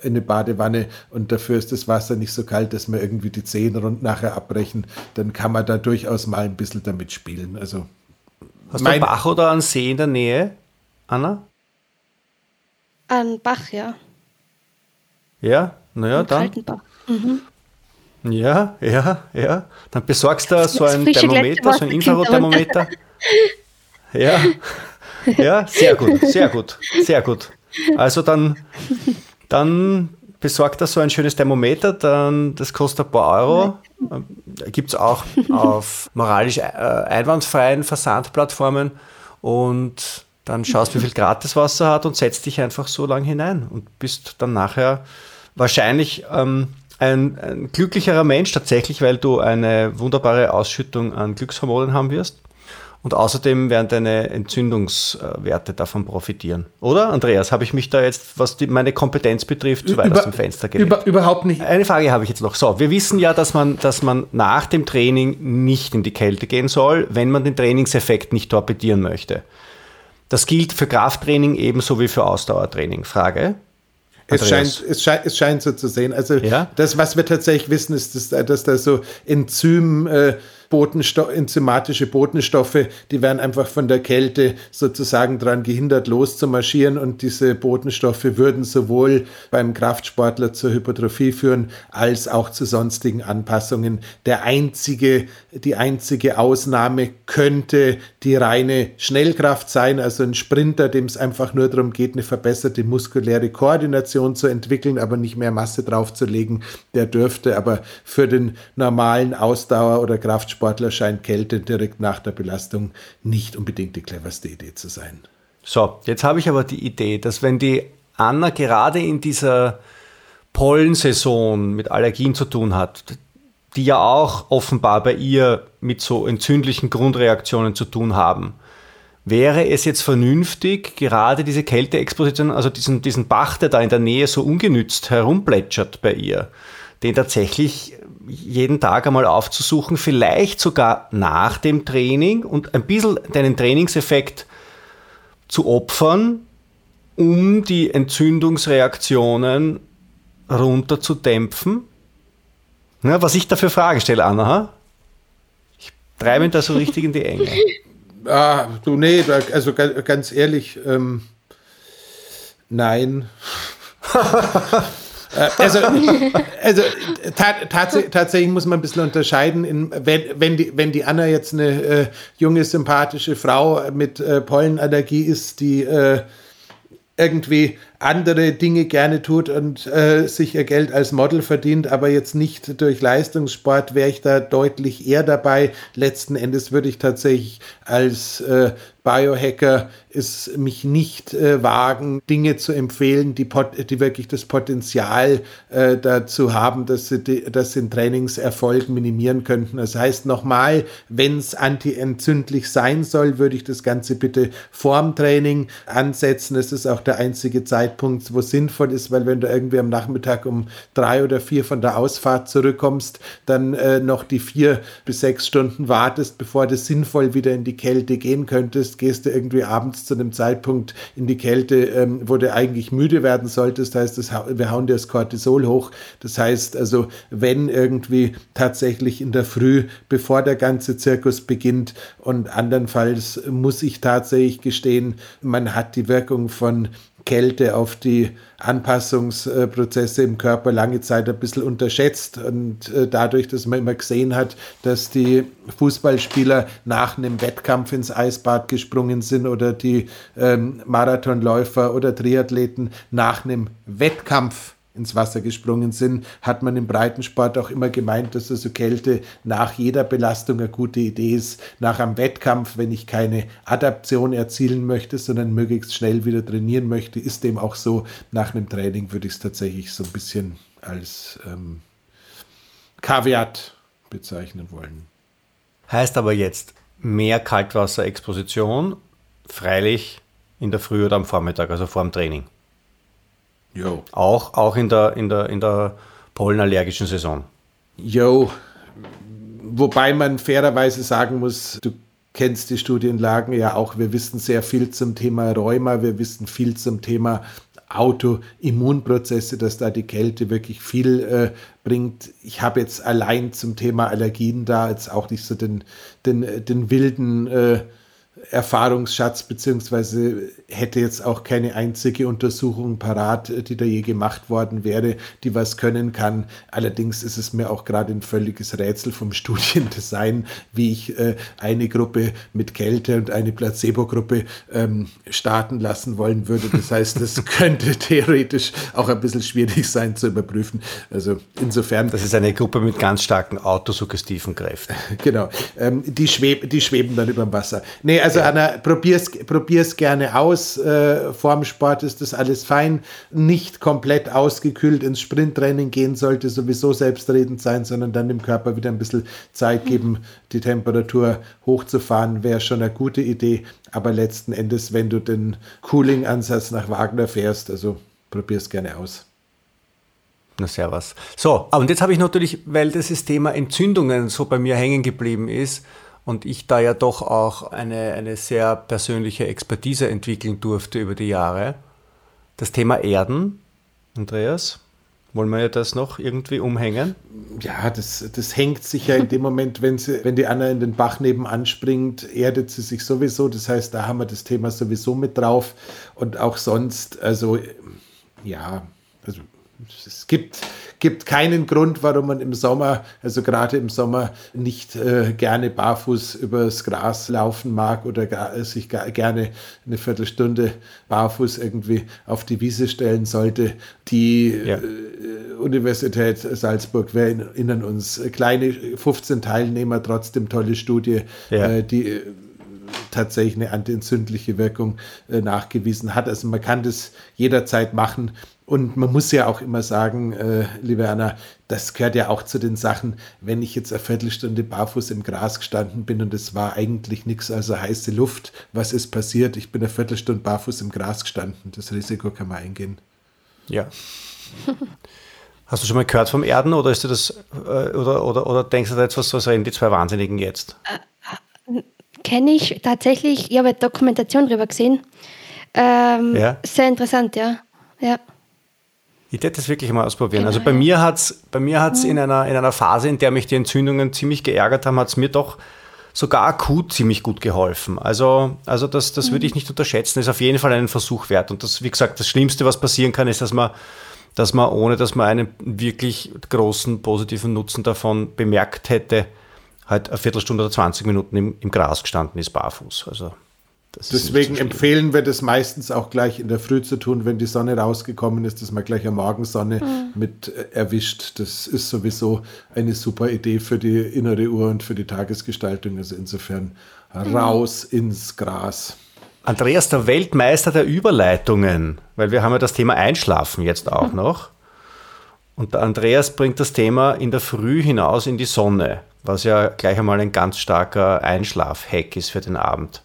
in eine Badewanne und dafür ist das Wasser nicht so kalt, dass wir irgendwie die Zehen rund nachher abbrechen, dann kann man da durchaus mal ein bisschen damit spielen. Also, Hast du einen Bach oder einen See in der Nähe, Anna? Ein Bach, ja. Ja, naja, dann. Kalten Bach. Mhm. Ja, ja, ja. Dann besorgst du so ein Thermometer, so ein Infrarotthermometer. Ja, ja, sehr gut, sehr gut, sehr gut. Also dann, dann besorgt er so ein schönes Thermometer, dann das kostet ein paar Euro. Gibt es auch auf moralisch äh, einwandfreien Versandplattformen und dann schaust, wie viel Grad das Wasser hat und setzt dich einfach so lang hinein und bist dann nachher wahrscheinlich ähm, ein, ein glücklicherer Mensch tatsächlich, weil du eine wunderbare Ausschüttung an Glückshormonen haben wirst. Und außerdem werden deine Entzündungswerte davon profitieren. Oder, Andreas? Habe ich mich da jetzt, was die, meine Kompetenz betrifft, zu weit über, aus dem Fenster gelegt? Über, überhaupt nicht. Eine Frage habe ich jetzt noch. So, wir wissen ja, dass man, dass man nach dem Training nicht in die Kälte gehen soll, wenn man den Trainingseffekt nicht torpedieren möchte. Das gilt für Krafttraining ebenso wie für Ausdauertraining. Frage? Es scheint, es, scheint, es scheint so zu sehen. Also ja? das, was wir tatsächlich wissen, ist, dass, dass da so Enzym äh, Botensto enzymatische Botenstoffe, die werden einfach von der Kälte sozusagen daran gehindert, loszumarschieren und diese Botenstoffe würden sowohl beim Kraftsportler zur Hypertrophie führen, als auch zu sonstigen Anpassungen. Der einzige, die einzige Ausnahme könnte die reine Schnellkraft sein, also ein Sprinter, dem es einfach nur darum geht, eine verbesserte muskuläre Koordination zu entwickeln, aber nicht mehr Masse draufzulegen, der dürfte aber für den normalen Ausdauer- oder Kraftsportler Sportler scheint Kälte direkt nach der Belastung nicht unbedingt die cleverste Idee zu sein. So, jetzt habe ich aber die Idee, dass wenn die Anna gerade in dieser Pollensaison mit Allergien zu tun hat, die ja auch offenbar bei ihr mit so entzündlichen Grundreaktionen zu tun haben, wäre es jetzt vernünftig, gerade diese Kälteexposition, also diesen, diesen Bach, der da in der Nähe so ungenützt herumplätschert bei ihr, den tatsächlich jeden Tag einmal aufzusuchen, vielleicht sogar nach dem Training und ein bisschen deinen Trainingseffekt zu opfern, um die Entzündungsreaktionen runterzudämpfen. Ja, was ich dafür Fragen stelle, Anna, ich treibe ihn da so richtig in die Enge. Ah, du, nee, also ganz ehrlich, ähm, nein. Äh, also, also tats tatsächlich muss man ein bisschen unterscheiden, in, wenn, wenn, die, wenn die Anna jetzt eine äh, junge, sympathische Frau mit äh, Pollenallergie ist, die äh, irgendwie andere Dinge gerne tut und äh, sich ihr Geld als Model verdient, aber jetzt nicht durch Leistungssport, wäre ich da deutlich eher dabei. Letzten Endes würde ich tatsächlich als äh, Biohacker es mich nicht äh, wagen, Dinge zu empfehlen, die, die wirklich das Potenzial äh, dazu haben, dass sie, die, den Trainingserfolg minimieren könnten. Das heißt nochmal, wenn es antientzündlich sein soll, würde ich das Ganze bitte vorm Training ansetzen. Das ist auch der einzige Zeitpunkt, wo es sinnvoll ist, weil wenn du irgendwie am Nachmittag um drei oder vier von der Ausfahrt zurückkommst, dann äh, noch die vier bis sechs Stunden wartest, bevor du sinnvoll wieder in die Kälte gehen könntest, gehst du irgendwie abends zu einem Zeitpunkt in die Kälte, ähm, wo du eigentlich müde werden solltest. Das heißt, das, wir hauen dir das Cortisol hoch. Das heißt also, wenn irgendwie tatsächlich in der Früh, bevor der ganze Zirkus beginnt und andernfalls muss ich tatsächlich gestehen, man hat die Wirkung von Kälte auf die Anpassungsprozesse im Körper lange Zeit ein bisschen unterschätzt. Und äh, dadurch, dass man immer gesehen hat, dass die Fußballspieler nach einem Wettkampf ins Eisbad gesprungen sind oder die ähm, Marathonläufer oder Triathleten nach einem Wettkampf ins Wasser gesprungen sind, hat man im Breitensport auch immer gemeint, dass also Kälte nach jeder Belastung eine gute Idee ist. Nach einem Wettkampf, wenn ich keine Adaption erzielen möchte, sondern möglichst schnell wieder trainieren möchte, ist dem auch so. Nach einem Training würde ich es tatsächlich so ein bisschen als ähm, Kaviat bezeichnen wollen. Heißt aber jetzt mehr Kaltwasserexposition, freilich in der Früh oder am Vormittag, also vor dem Training. Jo. Auch, auch in der, in der, in der pollenallergischen Saison. Jo, wobei man fairerweise sagen muss, du kennst die Studienlagen ja auch, wir wissen sehr viel zum Thema Rheuma, wir wissen viel zum Thema Autoimmunprozesse, dass da die Kälte wirklich viel äh, bringt. Ich habe jetzt allein zum Thema Allergien da jetzt auch nicht so den, den, den wilden äh, Erfahrungsschatz, beziehungsweise hätte jetzt auch keine einzige Untersuchung parat, die da je gemacht worden wäre, die was können kann. Allerdings ist es mir auch gerade ein völliges Rätsel vom Studiendesign, wie ich äh, eine Gruppe mit Kälte und eine Placebo-Gruppe ähm, starten lassen wollen würde. Das heißt, das könnte theoretisch auch ein bisschen schwierig sein zu überprüfen. Also insofern. Das ist eine Gruppe mit ganz starken autosuggestiven Kräften. Genau. Ähm, die, schweb die schweben dann über dem Wasser. Nee, also ja. Anna, probier's, probier's gerne aus. Äh, vorm Sport ist das alles fein. Nicht komplett ausgekühlt ins Sprinttraining gehen sollte sowieso selbstredend sein, sondern dann dem Körper wieder ein bisschen Zeit geben, die Temperatur hochzufahren, wäre schon eine gute Idee. Aber letzten Endes, wenn du den Cooling-Ansatz nach Wagner fährst, also probier's gerne aus. Na, servus. So, und jetzt habe ich natürlich, weil das Thema Entzündungen so bei mir hängen geblieben ist, und ich da ja doch auch eine, eine sehr persönliche Expertise entwickeln durfte über die Jahre. Das Thema Erden, Andreas, wollen wir ja das noch irgendwie umhängen? Ja, das, das hängt sich ja in dem Moment, wenn, sie, wenn die Anna in den Bach nebenan springt, erdet sie sich sowieso. Das heißt, da haben wir das Thema sowieso mit drauf. Und auch sonst, also ja, es gibt, gibt keinen Grund, warum man im Sommer, also gerade im Sommer, nicht äh, gerne barfuß übers Gras laufen mag oder gar, äh, sich gar, gerne eine Viertelstunde barfuß irgendwie auf die Wiese stellen sollte. Die ja. äh, Universität Salzburg, wir erinnern uns, kleine 15 Teilnehmer, trotzdem tolle Studie, ja. äh, die äh, tatsächlich eine antientzündliche Wirkung äh, nachgewiesen hat. Also man kann das jederzeit machen. Und man muss ja auch immer sagen, äh, liebe Anna, das gehört ja auch zu den Sachen, wenn ich jetzt eine Viertelstunde barfuß im Gras gestanden bin und es war eigentlich nichts, also heiße Luft, was ist passiert? Ich bin eine Viertelstunde barfuß im Gras gestanden. Das Risiko kann man eingehen. Ja. Hast du schon mal gehört vom Erden oder ist dir das äh, oder, oder, oder denkst du da jetzt, was, was reden die zwei Wahnsinnigen jetzt? Äh, Kenne ich tatsächlich, ich habe Dokumentation darüber gesehen. Ähm, ja? Sehr interessant, ja. ja. Ich werde das wirklich mal ausprobieren. Also bei mir hat es bei mir hat's in, einer, in einer Phase, in der mich die Entzündungen ziemlich geärgert haben, hat es mir doch sogar akut ziemlich gut geholfen. Also, also das, das würde ich nicht unterschätzen. Ist auf jeden Fall einen Versuch wert. Und das, wie gesagt, das Schlimmste, was passieren kann, ist, dass man, dass man ohne, dass man einen wirklich großen positiven Nutzen davon bemerkt hätte, halt eine Viertelstunde oder 20 Minuten im, im Gras gestanden ist, barfuß. Also Deswegen so empfehlen wir das meistens auch gleich in der Früh zu tun, wenn die Sonne rausgekommen ist, dass man gleich eine Morgensonne mhm. mit äh, erwischt. Das ist sowieso eine super Idee für die innere Uhr und für die Tagesgestaltung. Also insofern mhm. raus ins Gras. Andreas, der Weltmeister der Überleitungen, weil wir haben ja das Thema Einschlafen jetzt auch mhm. noch. Und der Andreas bringt das Thema in der Früh hinaus in die Sonne, was ja gleich einmal ein ganz starker Einschlaf-Hack ist für den Abend.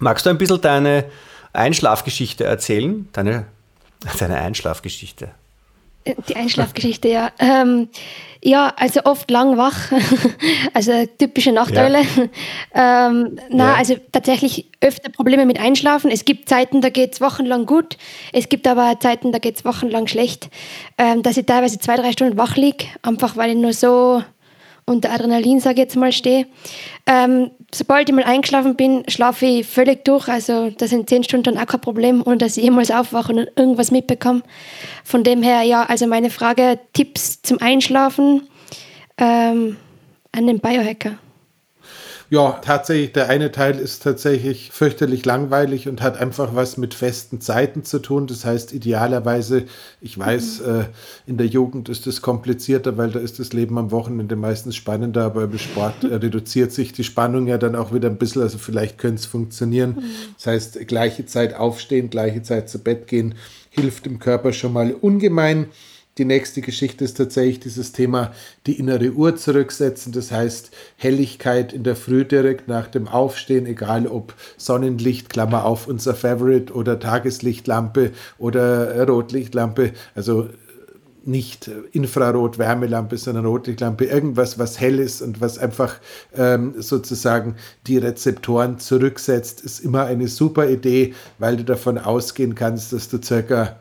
Magst du ein bisschen deine Einschlafgeschichte erzählen? Deine, deine Einschlafgeschichte. Die Einschlafgeschichte, ja. Ähm, ja, also oft lang wach, also typische Nachteile. Ja. ähm, na, ja. also tatsächlich öfter Probleme mit Einschlafen. Es gibt Zeiten, da geht es wochenlang gut. Es gibt aber Zeiten, da geht es wochenlang schlecht. Ähm, dass ich teilweise zwei, drei Stunden wach liege, einfach weil ich nur so unter Adrenalin, sage ich jetzt mal, stehe. Ähm, sobald ich mal eingeschlafen bin, schlafe ich völlig durch. Also das sind zehn Stunden auch kein Problem, ohne dass ich jemals aufwache und irgendwas mitbekomme. Von dem her, ja, also meine Frage, Tipps zum Einschlafen ähm, an den Biohacker. Ja, tatsächlich, der eine Teil ist tatsächlich fürchterlich langweilig und hat einfach was mit festen Zeiten zu tun. Das heißt, idealerweise, ich weiß, mhm. äh, in der Jugend ist es komplizierter, weil da ist das Leben am Wochenende meistens spannender, aber im Sport äh, reduziert sich die Spannung ja dann auch wieder ein bisschen. Also vielleicht könnte es funktionieren. Mhm. Das heißt, gleiche Zeit aufstehen, gleiche Zeit zu Bett gehen, hilft dem Körper schon mal ungemein. Die nächste Geschichte ist tatsächlich dieses Thema die innere Uhr zurücksetzen. Das heißt Helligkeit in der Früh direkt nach dem Aufstehen, egal ob Sonnenlicht, Klammer auf unser Favorite oder Tageslichtlampe oder Rotlichtlampe. Also nicht Infrarot-Wärmelampe, sondern Rotlichtlampe, irgendwas, was hell ist und was einfach ähm, sozusagen die Rezeptoren zurücksetzt, ist immer eine super Idee, weil du davon ausgehen kannst, dass du circa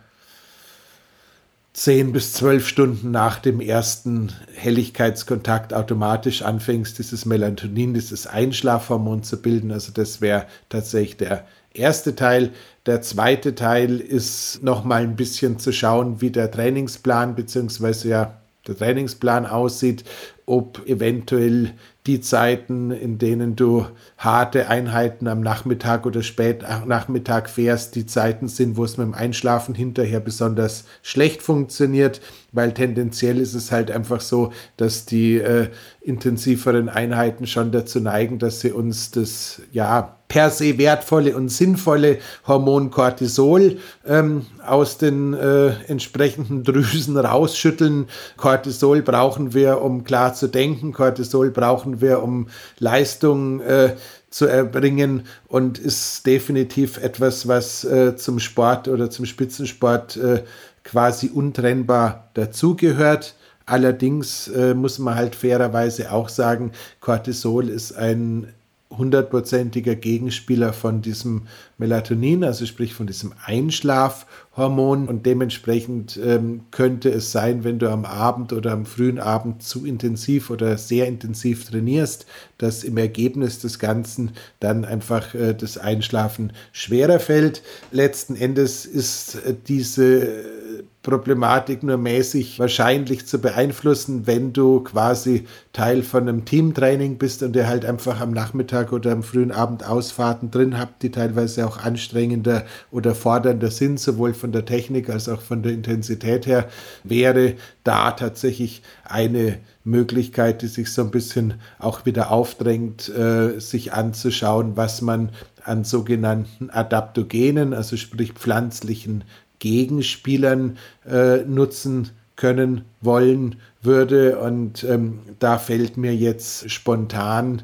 10 bis 12 Stunden nach dem ersten Helligkeitskontakt automatisch anfängst, dieses Melatonin, dieses Einschlafhormon zu bilden. Also das wäre tatsächlich der erste Teil. Der zweite Teil ist nochmal ein bisschen zu schauen, wie der Trainingsplan bzw. ja der Trainingsplan aussieht, ob eventuell die Zeiten, in denen du harte Einheiten am Nachmittag oder spät Nachmittag fährst, die Zeiten sind, wo es mit dem Einschlafen hinterher besonders schlecht funktioniert, weil tendenziell ist es halt einfach so, dass die äh, intensiveren Einheiten schon dazu neigen, dass sie uns das ja per se wertvolle und sinnvolle Hormon Cortisol ähm, aus den äh, entsprechenden Drüsen rausschütteln. Cortisol brauchen wir, um klar zu denken. Cortisol brauchen wir, um Leistung äh, zu erbringen und ist definitiv etwas, was äh, zum Sport oder zum Spitzensport äh, quasi untrennbar dazugehört. Allerdings äh, muss man halt fairerweise auch sagen, Cortisol ist ein hundertprozentiger Gegenspieler von diesem Melatonin, also sprich von diesem Einschlafhormon. Und dementsprechend ähm, könnte es sein, wenn du am Abend oder am frühen Abend zu intensiv oder sehr intensiv trainierst, dass im Ergebnis des Ganzen dann einfach äh, das Einschlafen schwerer fällt. Letzten Endes ist äh, diese Problematik nur mäßig wahrscheinlich zu beeinflussen, wenn du quasi Teil von einem Teamtraining bist und ihr halt einfach am Nachmittag oder am frühen Abend Ausfahrten drin habt, die teilweise auch anstrengender oder fordernder sind, sowohl von der Technik als auch von der Intensität her, wäre da tatsächlich eine Möglichkeit, die sich so ein bisschen auch wieder aufdrängt, äh, sich anzuschauen, was man an sogenannten Adaptogenen, also sprich pflanzlichen Gegenspielern äh, nutzen können wollen würde. Und ähm, da fällt mir jetzt spontan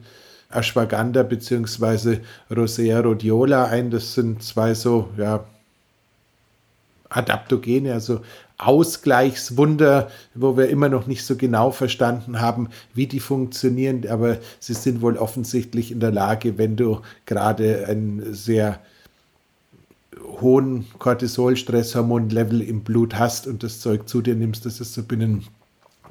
Ashwagandha bzw. Rosea rhodiola ein. Das sind zwei so, ja, Adaptogene, also Ausgleichswunder, wo wir immer noch nicht so genau verstanden haben, wie die funktionieren, aber sie sind wohl offensichtlich in der Lage, wenn du gerade ein sehr hohen Cortisol-Stresshormon-Level im Blut hast und das Zeug zu dir nimmst, dass es so binnen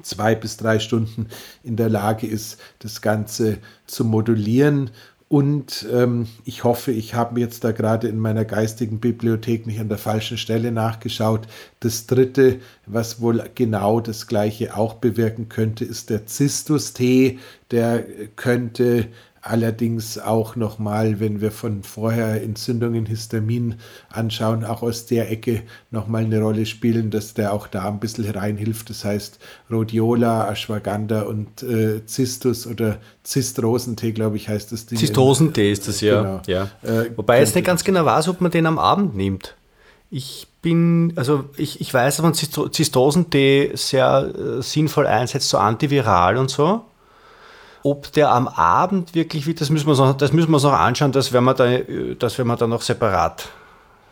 zwei bis drei Stunden in der Lage ist, das Ganze zu modulieren. Und ähm, ich hoffe, ich habe jetzt da gerade in meiner geistigen Bibliothek nicht an der falschen Stelle nachgeschaut. Das dritte, was wohl genau das gleiche auch bewirken könnte, ist der Zistus-Tee. Der könnte allerdings auch nochmal, wenn wir von vorher Entzündungen, Histamin anschauen, auch aus der Ecke nochmal eine Rolle spielen, dass der auch da ein bisschen reinhilft. Das heißt Rhodiola, Ashwagandha und äh, Zistus oder Zistrosentee, glaube ich, heißt das Ding. Zistrosentee ist das, ja. Genau. ja. Äh, Wobei ich jetzt nicht ganz genau weiß, ob man den am Abend nimmt. Ich bin, also ich, ich weiß, dass man Zistrosentee sehr äh, sinnvoll einsetzt, so antiviral und so. Ob der am Abend wirklich wird, das müssen wir uns noch, das müssen wir uns noch anschauen, das werden wir, dann, das werden wir dann noch separat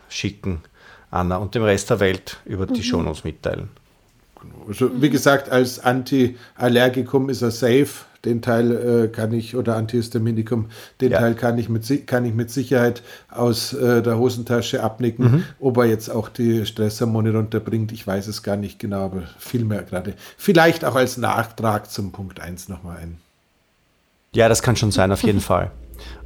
schicken, Anna, und dem Rest der Welt über die mhm. Shownotes mitteilen. Also, wie gesagt, als Antiallergikum ist er safe. Den Teil äh, kann ich, oder Antihistaminikum, den ja. Teil kann ich, mit, kann ich mit Sicherheit aus äh, der Hosentasche abnicken. Mhm. Ob er jetzt auch die Stresshormone runterbringt, ich weiß es gar nicht genau, aber viel mehr gerade. Vielleicht auch als Nachtrag zum Punkt 1 nochmal ein. Ja, das kann schon sein, auf jeden Fall.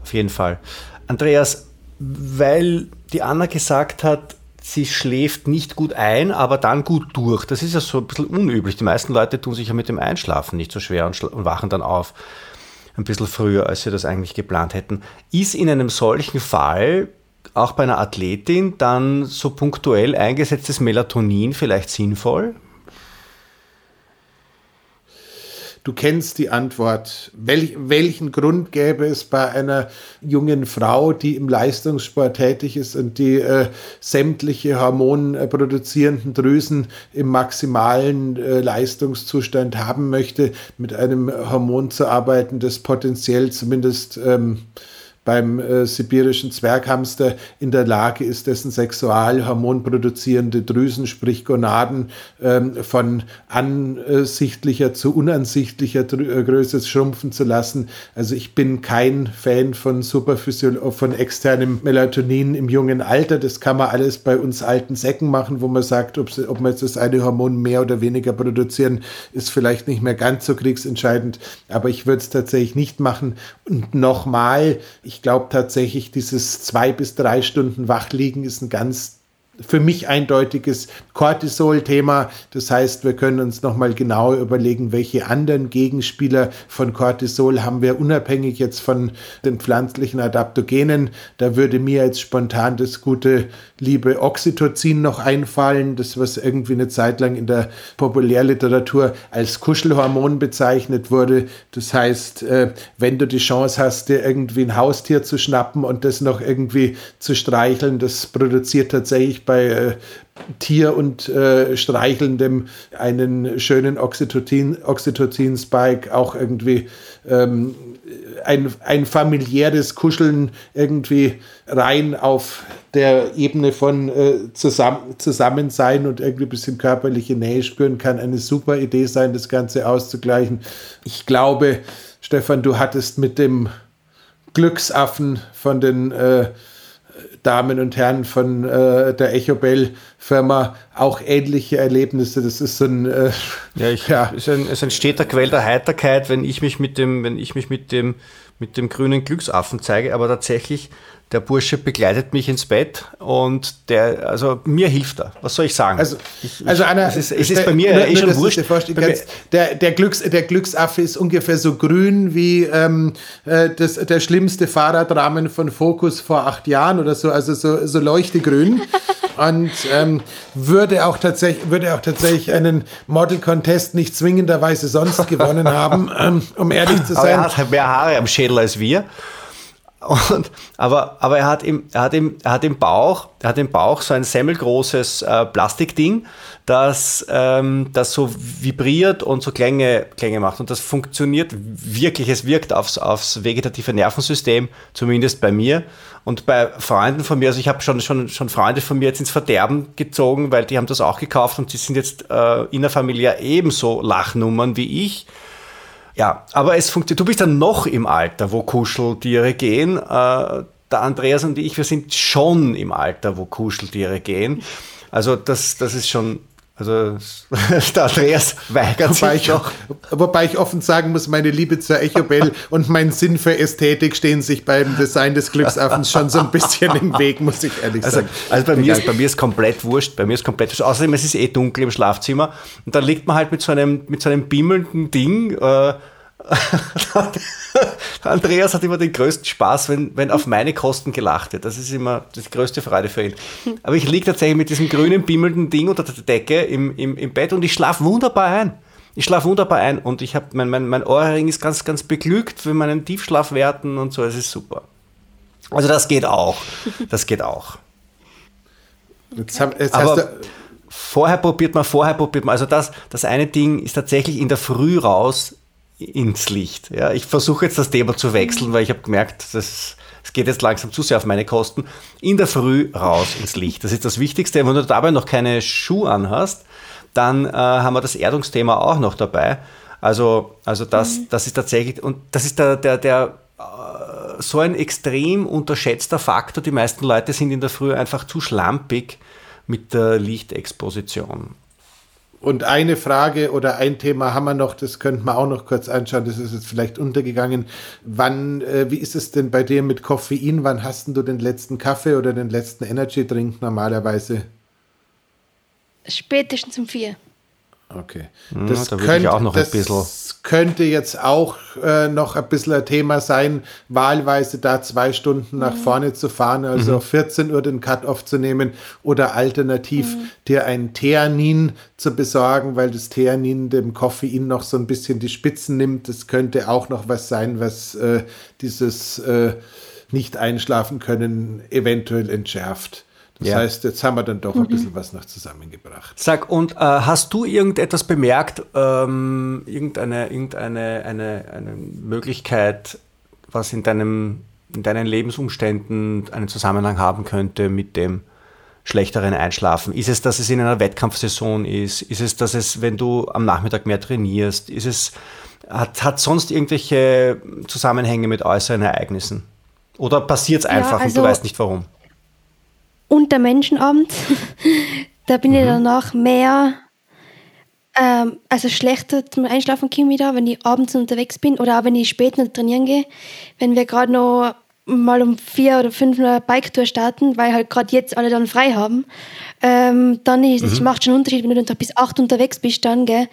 Auf jeden Fall. Andreas, weil die Anna gesagt hat, sie schläft nicht gut ein, aber dann gut durch. Das ist ja so ein bisschen unüblich. Die meisten Leute tun sich ja mit dem Einschlafen nicht so schwer und, und wachen dann auf. ein bisschen früher, als sie das eigentlich geplant hätten. Ist in einem solchen Fall auch bei einer Athletin dann so punktuell eingesetztes Melatonin vielleicht sinnvoll? Du kennst die Antwort. Wel welchen Grund gäbe es bei einer jungen Frau, die im Leistungssport tätig ist und die äh, sämtliche hormonproduzierenden Drüsen im maximalen äh, Leistungszustand haben möchte, mit einem Hormon zu arbeiten, das potenziell zumindest ähm, beim äh, sibirischen Zwerghamster in der Lage ist, dessen Sexualhormon produzierende Drüsen, sprich Gonaden, ähm, von ansichtlicher zu unansichtlicher äh, Größe schrumpfen zu lassen. Also ich bin kein Fan von Superphysio von externem Melatonin im jungen Alter. Das kann man alles bei uns alten Säcken machen, wo man sagt, ob, ob man jetzt das eine Hormon mehr oder weniger produzieren, ist vielleicht nicht mehr ganz so kriegsentscheidend. Aber ich würde es tatsächlich nicht machen. Und nochmal, ich ich glaube tatsächlich, dieses zwei bis drei Stunden Wachliegen ist ein ganz für mich eindeutiges Cortisol-Thema. Das heißt, wir können uns nochmal genau überlegen, welche anderen Gegenspieler von Cortisol haben wir unabhängig jetzt von den pflanzlichen Adaptogenen. Da würde mir jetzt spontan das gute, liebe Oxytocin noch einfallen, das was irgendwie eine Zeit lang in der Populärliteratur als Kuschelhormon bezeichnet wurde. Das heißt, äh, wenn du die Chance hast, dir irgendwie ein Haustier zu schnappen und das noch irgendwie zu streicheln, das produziert tatsächlich bei äh, Tier und äh, Streichelndem einen schönen Oxytocin-Spike, Oxytocin auch irgendwie ähm, ein, ein familiäres Kuscheln irgendwie rein auf der Ebene von äh, zusammen, Zusammensein und irgendwie ein bisschen körperliche Nähe spüren kann eine super Idee sein, das Ganze auszugleichen. Ich glaube, Stefan, du hattest mit dem Glücksaffen von den äh, Damen und Herren von äh, der Echobell Firma auch ähnliche Erlebnisse. Das ist so ein äh, ja, ich, ja. Ist, ein, ist ein steter Quell der Heiterkeit, wenn ich mich mit dem, wenn ich mich mit dem mit dem grünen Glücksaffen zeige, aber tatsächlich der Bursche begleitet mich ins Bett und der, also mir hilft er. Was soll ich sagen? Also, ich, also Anna, es ist, es ist bei mir nur, eh schon wurscht. Kannst, der, der, Glücks, der Glücksaffe ist ungefähr so grün wie ähm, äh, das, der schlimmste Fahrradrahmen von Focus vor acht Jahren oder so, also so, so leuchtegrün. und ähm, würde, auch tatsächlich, würde auch tatsächlich einen Model Contest nicht zwingenderweise sonst gewonnen haben, ähm, um ehrlich zu sein. Aber er hat mehr Haare am Schädel als wir. Und, aber, aber er hat im, er hat im, er hat im Bauch, er hat im Bauch so ein semmelgroßes äh, Plastikding, das, ähm, das so vibriert und so Klänge, Klänge macht. Und das funktioniert wirklich. Es wirkt aufs, aufs vegetative Nervensystem, zumindest bei mir. Und bei Freunden von mir, also ich habe schon, schon, schon Freunde von mir jetzt ins Verderben gezogen, weil die haben das auch gekauft und die sind jetzt äh, innerfamiliär ebenso Lachnummern wie ich. Ja, aber es funktioniert. Du bist dann noch im Alter, wo Kuscheltiere gehen. Äh, der Andreas und ich, wir sind schon im Alter, wo Kuscheltiere gehen. Also das, das ist schon, also der Andreas weigert wobei sich ich, auch, wobei ich offen sagen muss, meine Liebe zur Echobell und mein Sinn für Ästhetik stehen sich beim Design des Glücksaffens schon so ein bisschen im Weg, muss ich ehrlich also, sagen. Also bei mir, ist, bei mir ist komplett wurscht, bei mir ist komplett wurscht. Außerdem, es ist eh dunkel im Schlafzimmer und dann liegt man halt mit so einem, mit so einem bimmelnden Ding äh, Andreas hat immer den größten Spaß, wenn, wenn auf meine Kosten gelacht wird. Das ist immer die größte Freude für ihn. Aber ich liege tatsächlich mit diesem grünen, bimmelnden Ding unter der Decke im, im, im Bett und ich schlafe wunderbar ein. Ich schlafe wunderbar ein und ich habe mein, mein, mein Ohrring ist ganz, ganz beglückt für meinen Tiefschlafwerten und so. Es ist super. Also das geht auch. Das geht auch. Jetzt hab, jetzt Aber vorher probiert man, vorher probiert man. Also das, das eine Ding ist tatsächlich in der Früh raus ins Licht. Ja, ich versuche jetzt das Thema zu wechseln, weil ich habe gemerkt, das, es geht jetzt langsam zu sehr auf meine Kosten. In der Früh raus ins Licht. Das ist das Wichtigste. Wenn du dabei noch keine Schuhe anhast, dann äh, haben wir das Erdungsthema auch noch dabei. Also, also das, mhm. das ist tatsächlich, und das ist der, der, der äh, so ein extrem unterschätzter Faktor. Die meisten Leute sind in der Früh einfach zu schlampig mit der Lichtexposition. Und eine Frage oder ein Thema haben wir noch, das könnten wir auch noch kurz anschauen, das ist jetzt vielleicht untergegangen. Wann, äh, wie ist es denn bei dir mit Koffein? Wann hast du den letzten Kaffee oder den letzten Energy Drink normalerweise? Spätestens um vier. Okay. Das, ja, da könnte, ich auch noch ein bisschen. könnte jetzt auch äh, noch ein bisschen ein Thema sein, wahlweise da zwei Stunden nach mhm. vorne zu fahren, also mhm. 14 Uhr den Cut-Off zu nehmen oder alternativ mhm. dir ein Theanin zu besorgen, weil das Theanin dem Koffein noch so ein bisschen die Spitzen nimmt. Das könnte auch noch was sein, was äh, dieses äh, nicht einschlafen können eventuell entschärft. Das ja. heißt, jetzt haben wir dann doch mhm. ein bisschen was noch zusammengebracht. Sag, und äh, hast du irgendetwas bemerkt, ähm, irgendeine, irgendeine eine, eine Möglichkeit, was in, deinem, in deinen Lebensumständen einen Zusammenhang haben könnte mit dem schlechteren Einschlafen? Ist es, dass es in einer Wettkampfsaison ist? Ist es, dass es, wenn du am Nachmittag mehr trainierst? Ist es, hat, hat sonst irgendwelche Zusammenhänge mit äußeren Ereignissen? Oder passiert es einfach ja, also, und du also weißt nicht warum? Und der Menschenabend. da bin mhm. ich danach mehr, ähm, also schlechter zum Einschlafen komme wieder, wenn ich abends unterwegs bin oder auch wenn ich spät noch trainieren gehe. Wenn wir gerade noch mal um vier oder fünf eine Bike-Tour starten, weil halt gerade jetzt alle dann frei haben, ähm, dann ist es mhm. macht schon einen Unterschied, wenn du dann bis acht unterwegs bist, dann, gell,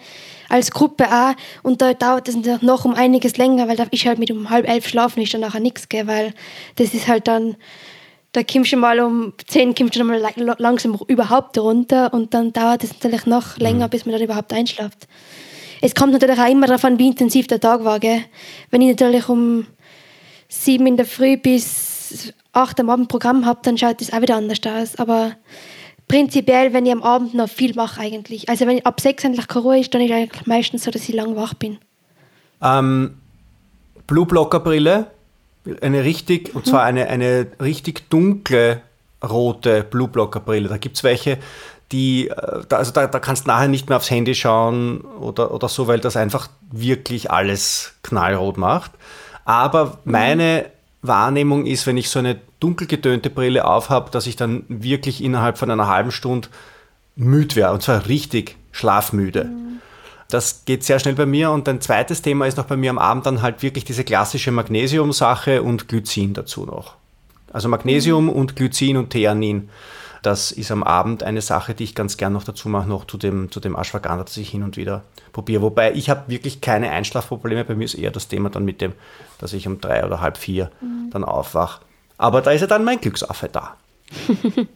als Gruppe auch. Und da dauert es noch um einiges länger, weil da ich halt mit um halb elf schlafen ist dann nachher nichts, gell, weil das ist halt dann da kommst du mal um 10 kommst du mal langsam überhaupt runter und dann dauert es natürlich noch länger, mhm. bis man dann überhaupt einschläft. Es kommt natürlich auch immer darauf an, wie intensiv der Tag war. Gell? Wenn ich natürlich um 7 in der Früh bis 8 am Abend Programm habe, dann schaut es auch wieder anders aus. Aber prinzipiell, wenn ich am Abend noch viel mache eigentlich. Also wenn ich ab 6 endlich keine Ruhe ist, dann ist es eigentlich meistens so, dass ich lang wach bin. Ähm, Blue Blocker Brille eine richtig, und zwar eine, eine richtig dunkle rote Blue Blocker Brille. Da gibt es welche, die, äh, also da, da kannst du nachher nicht mehr aufs Handy schauen oder, oder so, weil das einfach wirklich alles knallrot macht. Aber meine Wahrnehmung ist, wenn ich so eine dunkel getönte Brille aufhabe, dass ich dann wirklich innerhalb von einer halben Stunde müde wäre und zwar richtig schlafmüde. Mhm. Das geht sehr schnell bei mir. Und ein zweites Thema ist noch bei mir am Abend dann halt wirklich diese klassische Magnesium-Sache und Glycin dazu noch. Also Magnesium mhm. und Glycin und Theanin. Das ist am Abend eine Sache, die ich ganz gern noch dazu mache, noch zu dem, zu dem Ashwagandha, das ich hin und wieder probiere. Wobei ich habe wirklich keine Einschlafprobleme. Bei mir ist eher das Thema dann mit dem, dass ich um drei oder halb vier mhm. dann aufwache. Aber da ist ja dann mein Glücksaffe da.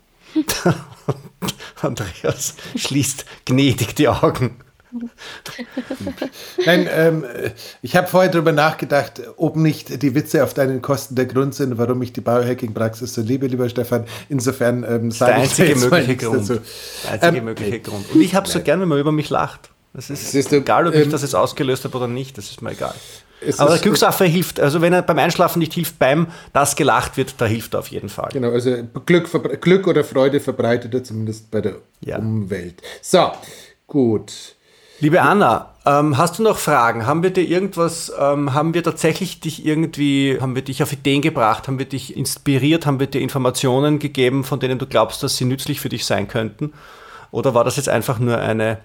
Andreas schließt gnädig die Augen. Nein, ähm, ich habe vorher darüber nachgedacht, ob nicht die Witze auf deinen Kosten der Grund sind, warum ich die Biohacking-Praxis so liebe, lieber Stefan. Insofern ähm, sage ich einzige mögliche Grund. Dazu. Der einzige ähm, mögliche Grund. Und ich habe so gern, wenn man über mich lacht. Das ist, ist egal, ob ich ähm, das jetzt ausgelöst habe oder nicht, das ist mir egal. Aber der Glücksaffe hilft, also wenn er beim Einschlafen nicht hilft, beim das gelacht wird, da hilft er auf jeden Fall. Genau, also Glück, Glück oder Freude verbreitet er zumindest bei der ja. Umwelt. So, gut. Liebe Anna, ähm, hast du noch Fragen? Haben wir dir irgendwas, ähm, haben wir tatsächlich dich irgendwie, haben wir dich auf Ideen gebracht, haben wir dich inspiriert, haben wir dir Informationen gegeben, von denen du glaubst, dass sie nützlich für dich sein könnten? Oder war das jetzt einfach nur eine,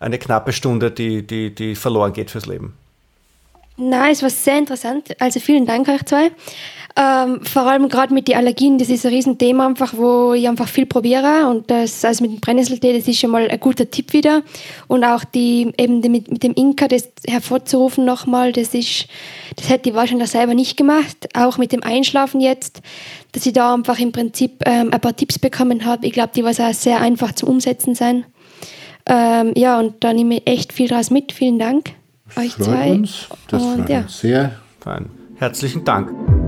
eine knappe Stunde, die, die, die verloren geht fürs Leben? Nein, es war sehr interessant. Also vielen Dank euch zwei. Ähm, vor allem gerade mit den Allergien, das ist ein Riesenthema einfach, wo ich einfach viel probiere und das, also mit dem Brennnesseltee, das ist schon mal ein guter Tipp wieder und auch die, eben die, mit, mit dem Inka, das hervorzurufen nochmal, das ist, das hätte ich wahrscheinlich selber nicht gemacht, auch mit dem Einschlafen jetzt, dass ich da einfach im Prinzip ähm, ein paar Tipps bekommen habe. Ich glaube, die war auch sehr einfach zum Umsetzen sein. Ähm, ja, und da nehme ich echt viel draus mit. Vielen Dank euch freut zwei. Uns. Das und freut ja. uns sehr. Fein. Herzlichen Dank.